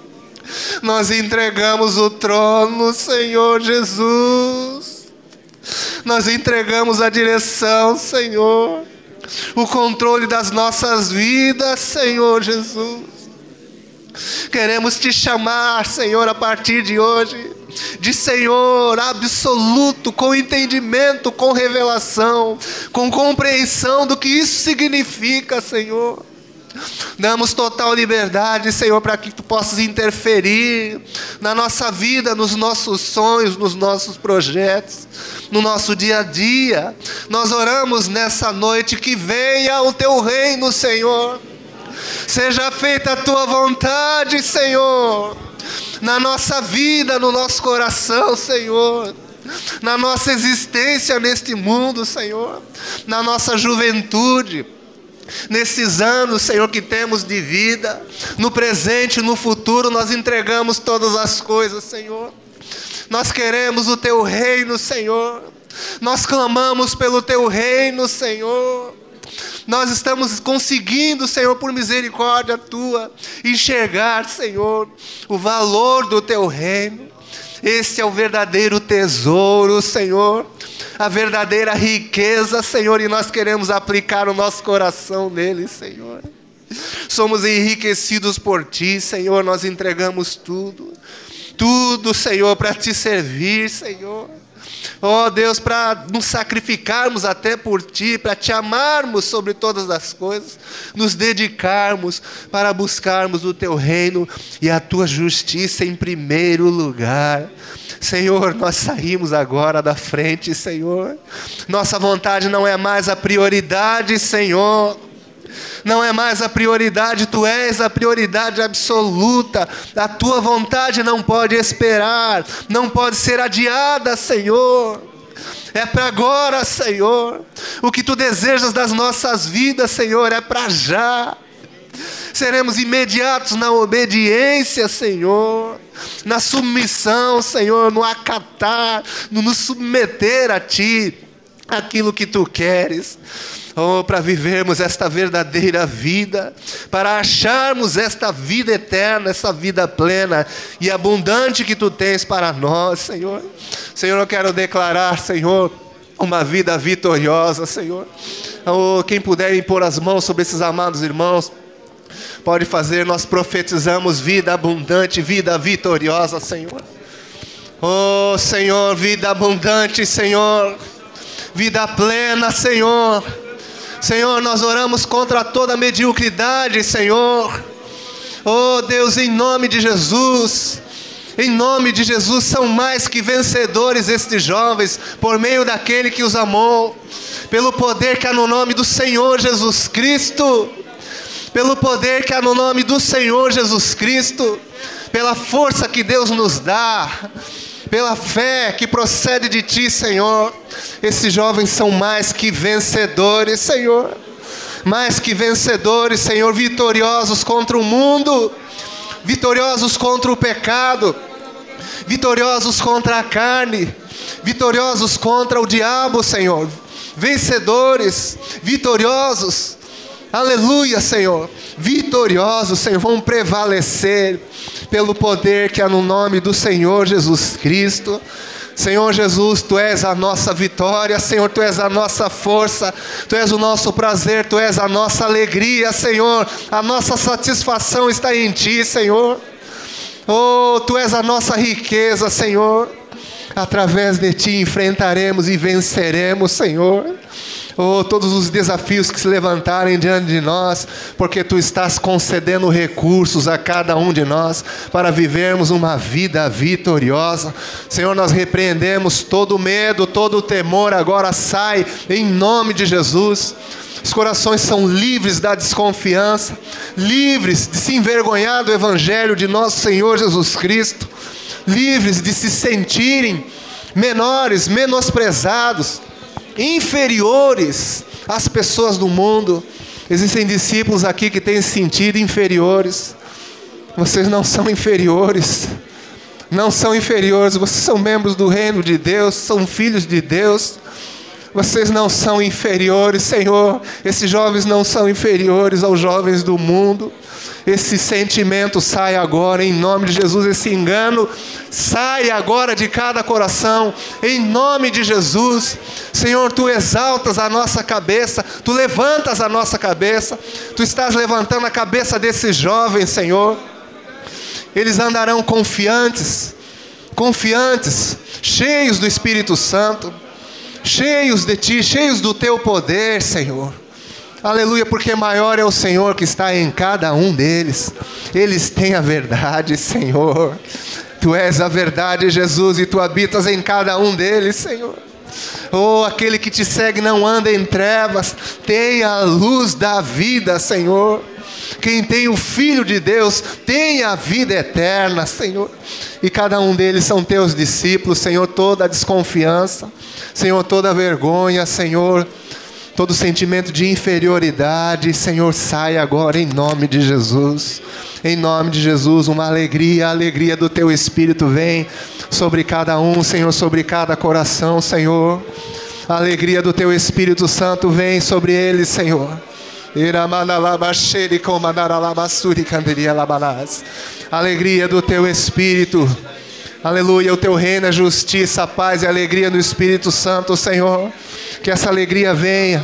Speaker 1: Nós entregamos o trono, Senhor Jesus. Nós entregamos a direção, Senhor. O controle das nossas vidas, Senhor Jesus. Queremos te chamar, Senhor, a partir de hoje, de Senhor absoluto, com entendimento, com revelação, com compreensão do que isso significa, Senhor. Damos total liberdade, Senhor, para que tu possas interferir na nossa vida, nos nossos sonhos, nos nossos projetos, no nosso dia a dia. Nós oramos nessa noite que venha o teu reino, Senhor. Seja feita a tua vontade, Senhor, na nossa vida, no nosso coração, Senhor na nossa existência neste mundo, Senhor, na nossa juventude, Nesses anos, Senhor, que temos de vida, no presente e no futuro, nós entregamos todas as coisas, Senhor. Nós queremos o Teu reino, Senhor. Nós clamamos pelo Teu reino, Senhor. Nós estamos conseguindo, Senhor, por misericórdia Tua, enxergar, Senhor, o valor do Teu reino. Esse é o verdadeiro tesouro, Senhor a verdadeira riqueza, Senhor, e nós queremos aplicar o nosso coração nele, Senhor. Somos enriquecidos por Ti, Senhor, nós entregamos tudo, tudo, Senhor, para Te servir, Senhor. Ó oh, Deus, para nos sacrificarmos até por Ti, para Te amarmos sobre todas as coisas, nos dedicarmos para buscarmos o Teu reino e a Tua justiça em primeiro lugar. Senhor, nós saímos agora da frente, Senhor. Nossa vontade não é mais a prioridade, Senhor. Não é mais a prioridade, tu és a prioridade absoluta. A tua vontade não pode esperar, não pode ser adiada, Senhor. É para agora, Senhor. O que tu desejas das nossas vidas, Senhor, é para já seremos imediatos na obediência, Senhor, na submissão, Senhor, no acatar, no nos submeter a Ti, aquilo que Tu queres. Oh, para vivermos esta verdadeira vida, para acharmos esta vida eterna, essa vida plena e abundante que tu tens para nós, Senhor. Senhor, eu quero declarar, Senhor, uma vida vitoriosa, Senhor. Oh, quem puder impor as mãos sobre esses amados irmãos, pode fazer, nós profetizamos vida abundante, vida vitoriosa, Senhor. Oh, Senhor, vida abundante, Senhor. Vida plena, Senhor. Senhor, nós oramos contra toda mediocridade, Senhor. Oh, Deus, em nome de Jesus. Em nome de Jesus, são mais que vencedores estes jovens, por meio daquele que os amou, pelo poder que há no nome do Senhor Jesus Cristo pelo poder que há no nome do Senhor Jesus Cristo, pela força que Deus nos dá, pela fé que procede de Ti, Senhor. Esses jovens são mais que vencedores, Senhor. Mais que vencedores, Senhor, vitoriosos contra o mundo, vitoriosos contra o pecado, vitoriosos contra a carne, vitoriosos contra o diabo, Senhor. Vencedores, vitoriosos, Aleluia, Senhor. Vitoriosos, Senhor, vão prevalecer. Pelo poder que há no nome do Senhor Jesus Cristo. Senhor Jesus, Tu és a nossa vitória, Senhor, Tu és a nossa força, Tu és o nosso prazer, Tu és a nossa alegria, Senhor. A nossa satisfação está em Ti, Senhor. Oh, Tu és a nossa riqueza, Senhor. Através de Ti enfrentaremos e venceremos, Senhor. Oh, todos os desafios que se levantarem diante de nós, porque tu estás concedendo recursos a cada um de nós para vivermos uma vida vitoriosa. Senhor, nós repreendemos todo medo, todo temor, agora sai em nome de Jesus. Os corações são livres da desconfiança, livres de se envergonhar do Evangelho de nosso Senhor Jesus Cristo, livres de se sentirem menores, menosprezados inferiores às pessoas do mundo. Existem discípulos aqui que têm se sentido inferiores. Vocês não são inferiores. Não são inferiores, vocês são membros do reino de Deus, são filhos de Deus. Vocês não são inferiores, Senhor. Esses jovens não são inferiores aos jovens do mundo. Esse sentimento sai agora, em nome de Jesus. Esse engano sai agora de cada coração, em nome de Jesus. Senhor, tu exaltas a nossa cabeça, tu levantas a nossa cabeça, tu estás levantando a cabeça desses jovens, Senhor. Eles andarão confiantes, confiantes, cheios do Espírito Santo, cheios de ti, cheios do teu poder, Senhor. Aleluia, porque maior é o Senhor que está em cada um deles. Eles têm a verdade, Senhor. Tu és a verdade, Jesus, e tu habitas em cada um deles, Senhor. Oh, aquele que te segue não anda em trevas, tem a luz da vida, Senhor. Quem tem o Filho de Deus tem a vida eterna, Senhor. E cada um deles são teus discípulos, Senhor. Toda a desconfiança, Senhor, toda a vergonha, Senhor todo sentimento de inferioridade, Senhor, sai agora em nome de Jesus. Em nome de Jesus, uma alegria, a alegria do teu espírito vem sobre cada um, Senhor, sobre cada coração, Senhor. A alegria do teu Espírito Santo vem sobre eles, Senhor. Alegria do teu Espírito. Aleluia, o teu reino é justiça, paz e alegria no Espírito Santo, Senhor. Que essa alegria venha,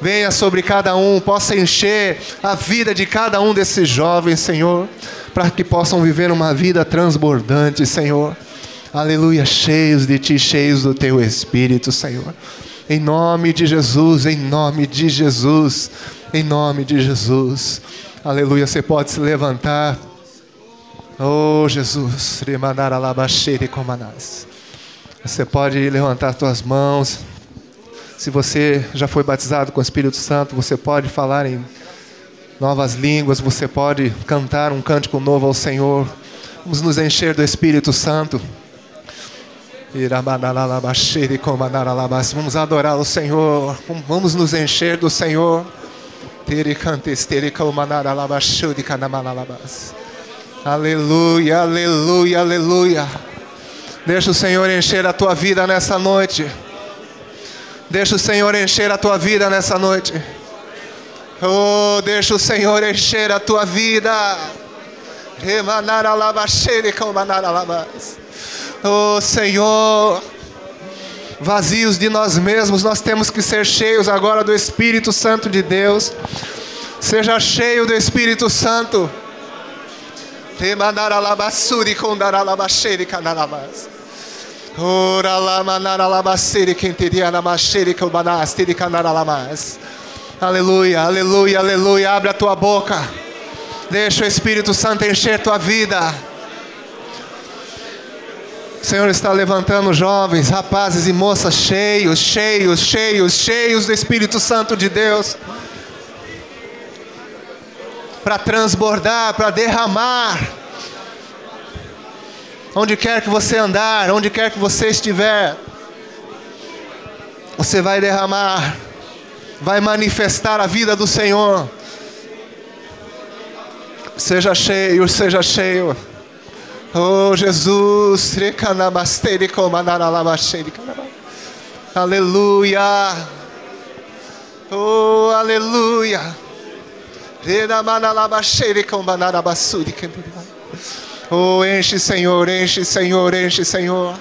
Speaker 1: venha sobre cada um, possa encher a vida de cada um desses jovens, Senhor, para que possam viver uma vida transbordante, Senhor. Aleluia, cheios de Ti, cheios do Teu Espírito, Senhor. Em nome de Jesus, em nome de Jesus, em nome de Jesus. Aleluia, você pode se levantar. Oh Jesus, você pode levantar suas mãos. Se você já foi batizado com o Espírito Santo, você pode falar em novas línguas, você pode cantar um cântico novo ao Senhor. Vamos nos encher do Espírito Santo. Vamos adorar o Senhor. Vamos nos encher do Senhor. Aleluia, aleluia, aleluia. Deixa o Senhor encher a tua vida nessa noite. Deixa o Senhor encher a tua vida nessa noite. Oh, deixa o Senhor encher a tua vida. Oh, Senhor, vazios de nós mesmos, nós temos que ser cheios agora do Espírito Santo de Deus. Seja cheio do Espírito Santo. Remanara labasuri kondaralabasheri kanarabas. Ora quem teria. Aleluia, aleluia, aleluia. Abre a tua boca. Deixa o Espírito Santo encher tua vida. O Senhor está levantando jovens, rapazes e moças cheios, cheios, cheios, cheios do Espírito Santo de Deus. Para transbordar, para derramar Onde quer que você andar, onde quer que você estiver, você vai derramar, vai manifestar a vida do Senhor. Seja cheio, seja cheio. Oh Jesus, aleluia. Oh, aleluia. Oh, enche, Senhor, enche, Senhor, enche, Senhor.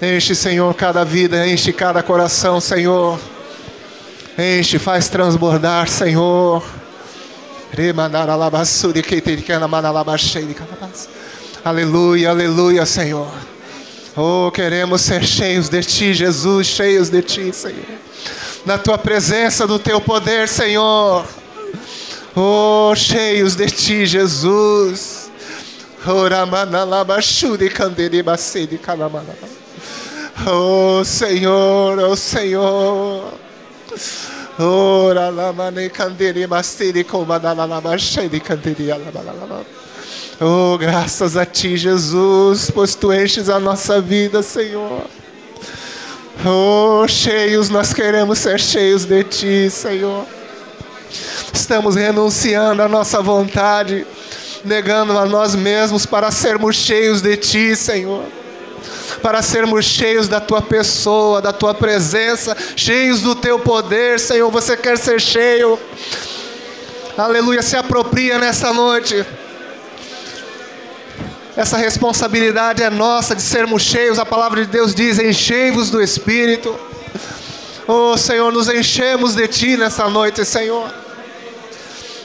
Speaker 1: Enche, Senhor, cada vida, enche cada coração, Senhor. Enche, faz transbordar, Senhor. Aleluia, aleluia, Senhor. Oh, queremos ser cheios de Ti, Jesus, cheios de Ti, Senhor. Na Tua presença, do Teu poder, Senhor. Oh, cheios de Ti, Jesus. Oh, Senhor, oh, Senhor. Ora la mane candere mastere comandala la machede canteria la Oh, graças a ti, Jesus, pois tu enches a nossa vida, Senhor. Oh, cheios, nós queremos ser cheios de ti, Senhor. Estamos renunciando à nossa vontade, negando a nós mesmos para sermos cheios de ti, Senhor para sermos cheios da tua pessoa, da tua presença, cheios do teu poder, Senhor. Você quer ser cheio? Aleluia, se apropria nessa noite. Essa responsabilidade é nossa de sermos cheios. A palavra de Deus diz: enchei-vos do Espírito. Oh Senhor, nos enchemos de Ti nessa noite, Senhor.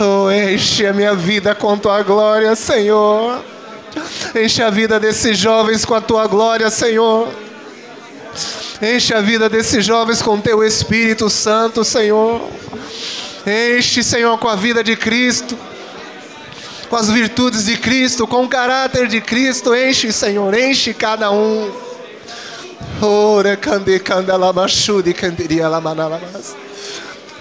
Speaker 1: Oh, enche a minha vida com tua glória, Senhor. Enche a vida desses jovens com a tua glória, Senhor. Enche a vida desses jovens com teu Espírito Santo, Senhor. Enche, Senhor, com a vida de Cristo, com as virtudes de Cristo, com o caráter de Cristo. Enche, Senhor, enche cada um. Ora, cande, candela, machude, canderia, lamanalabas.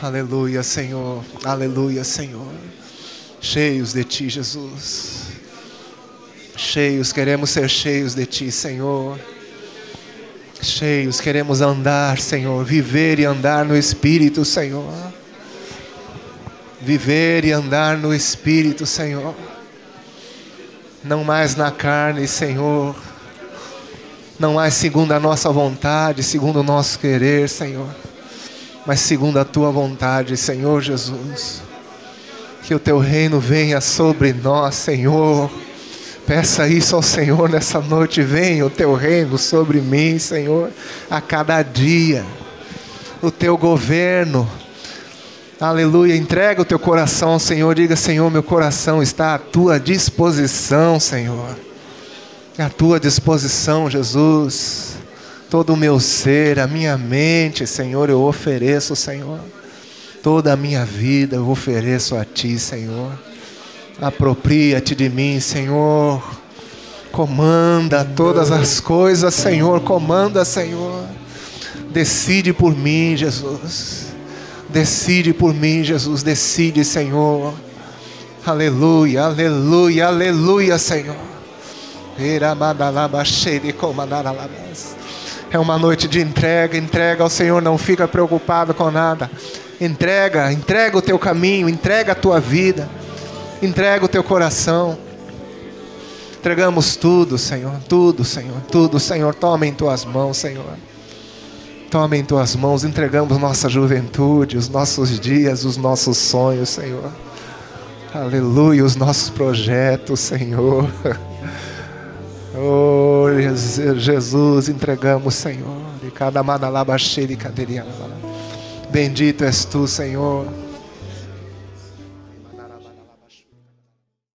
Speaker 1: Aleluia, Senhor. Aleluia, Senhor. Cheios de Ti, Jesus. Cheios, queremos ser cheios de Ti, Senhor. Cheios, queremos andar, Senhor. Viver e andar no Espírito, Senhor. Viver e andar no Espírito, Senhor. Não mais na carne, Senhor. Não mais segundo a nossa vontade, segundo o nosso querer, Senhor mas segundo a tua vontade, Senhor Jesus. Que o teu reino venha sobre nós, Senhor. Peça isso ao Senhor nessa noite. Venha o teu reino sobre mim, Senhor, a cada dia. O teu governo. Aleluia. Entrega o teu coração Senhor. Diga, Senhor, meu coração está à tua disposição, Senhor. À tua disposição, Jesus todo o meu ser, a minha mente, Senhor, eu ofereço, Senhor. Toda a minha vida eu ofereço a Ti, Senhor. Apropria-te de mim, Senhor. Comanda todas as coisas, Senhor. Comanda, Senhor. Decide por mim, Jesus. Decide por mim, Jesus. Decide, Senhor. Aleluia, aleluia, aleluia, Senhor. É uma noite de entrega, entrega ao Senhor, não fica preocupado com nada. Entrega, entrega o teu caminho, entrega a tua vida, entrega o teu coração. Entregamos tudo, Senhor, tudo, Senhor, tudo, Senhor. Toma em tuas mãos, Senhor. Toma em tuas mãos, entregamos nossa juventude, os nossos dias, os nossos sonhos, Senhor. Aleluia, os nossos projetos, Senhor. Oh, Jesus, entregamos, Senhor. E cada manalaba de cadeirinha. Bendito és tu, Senhor.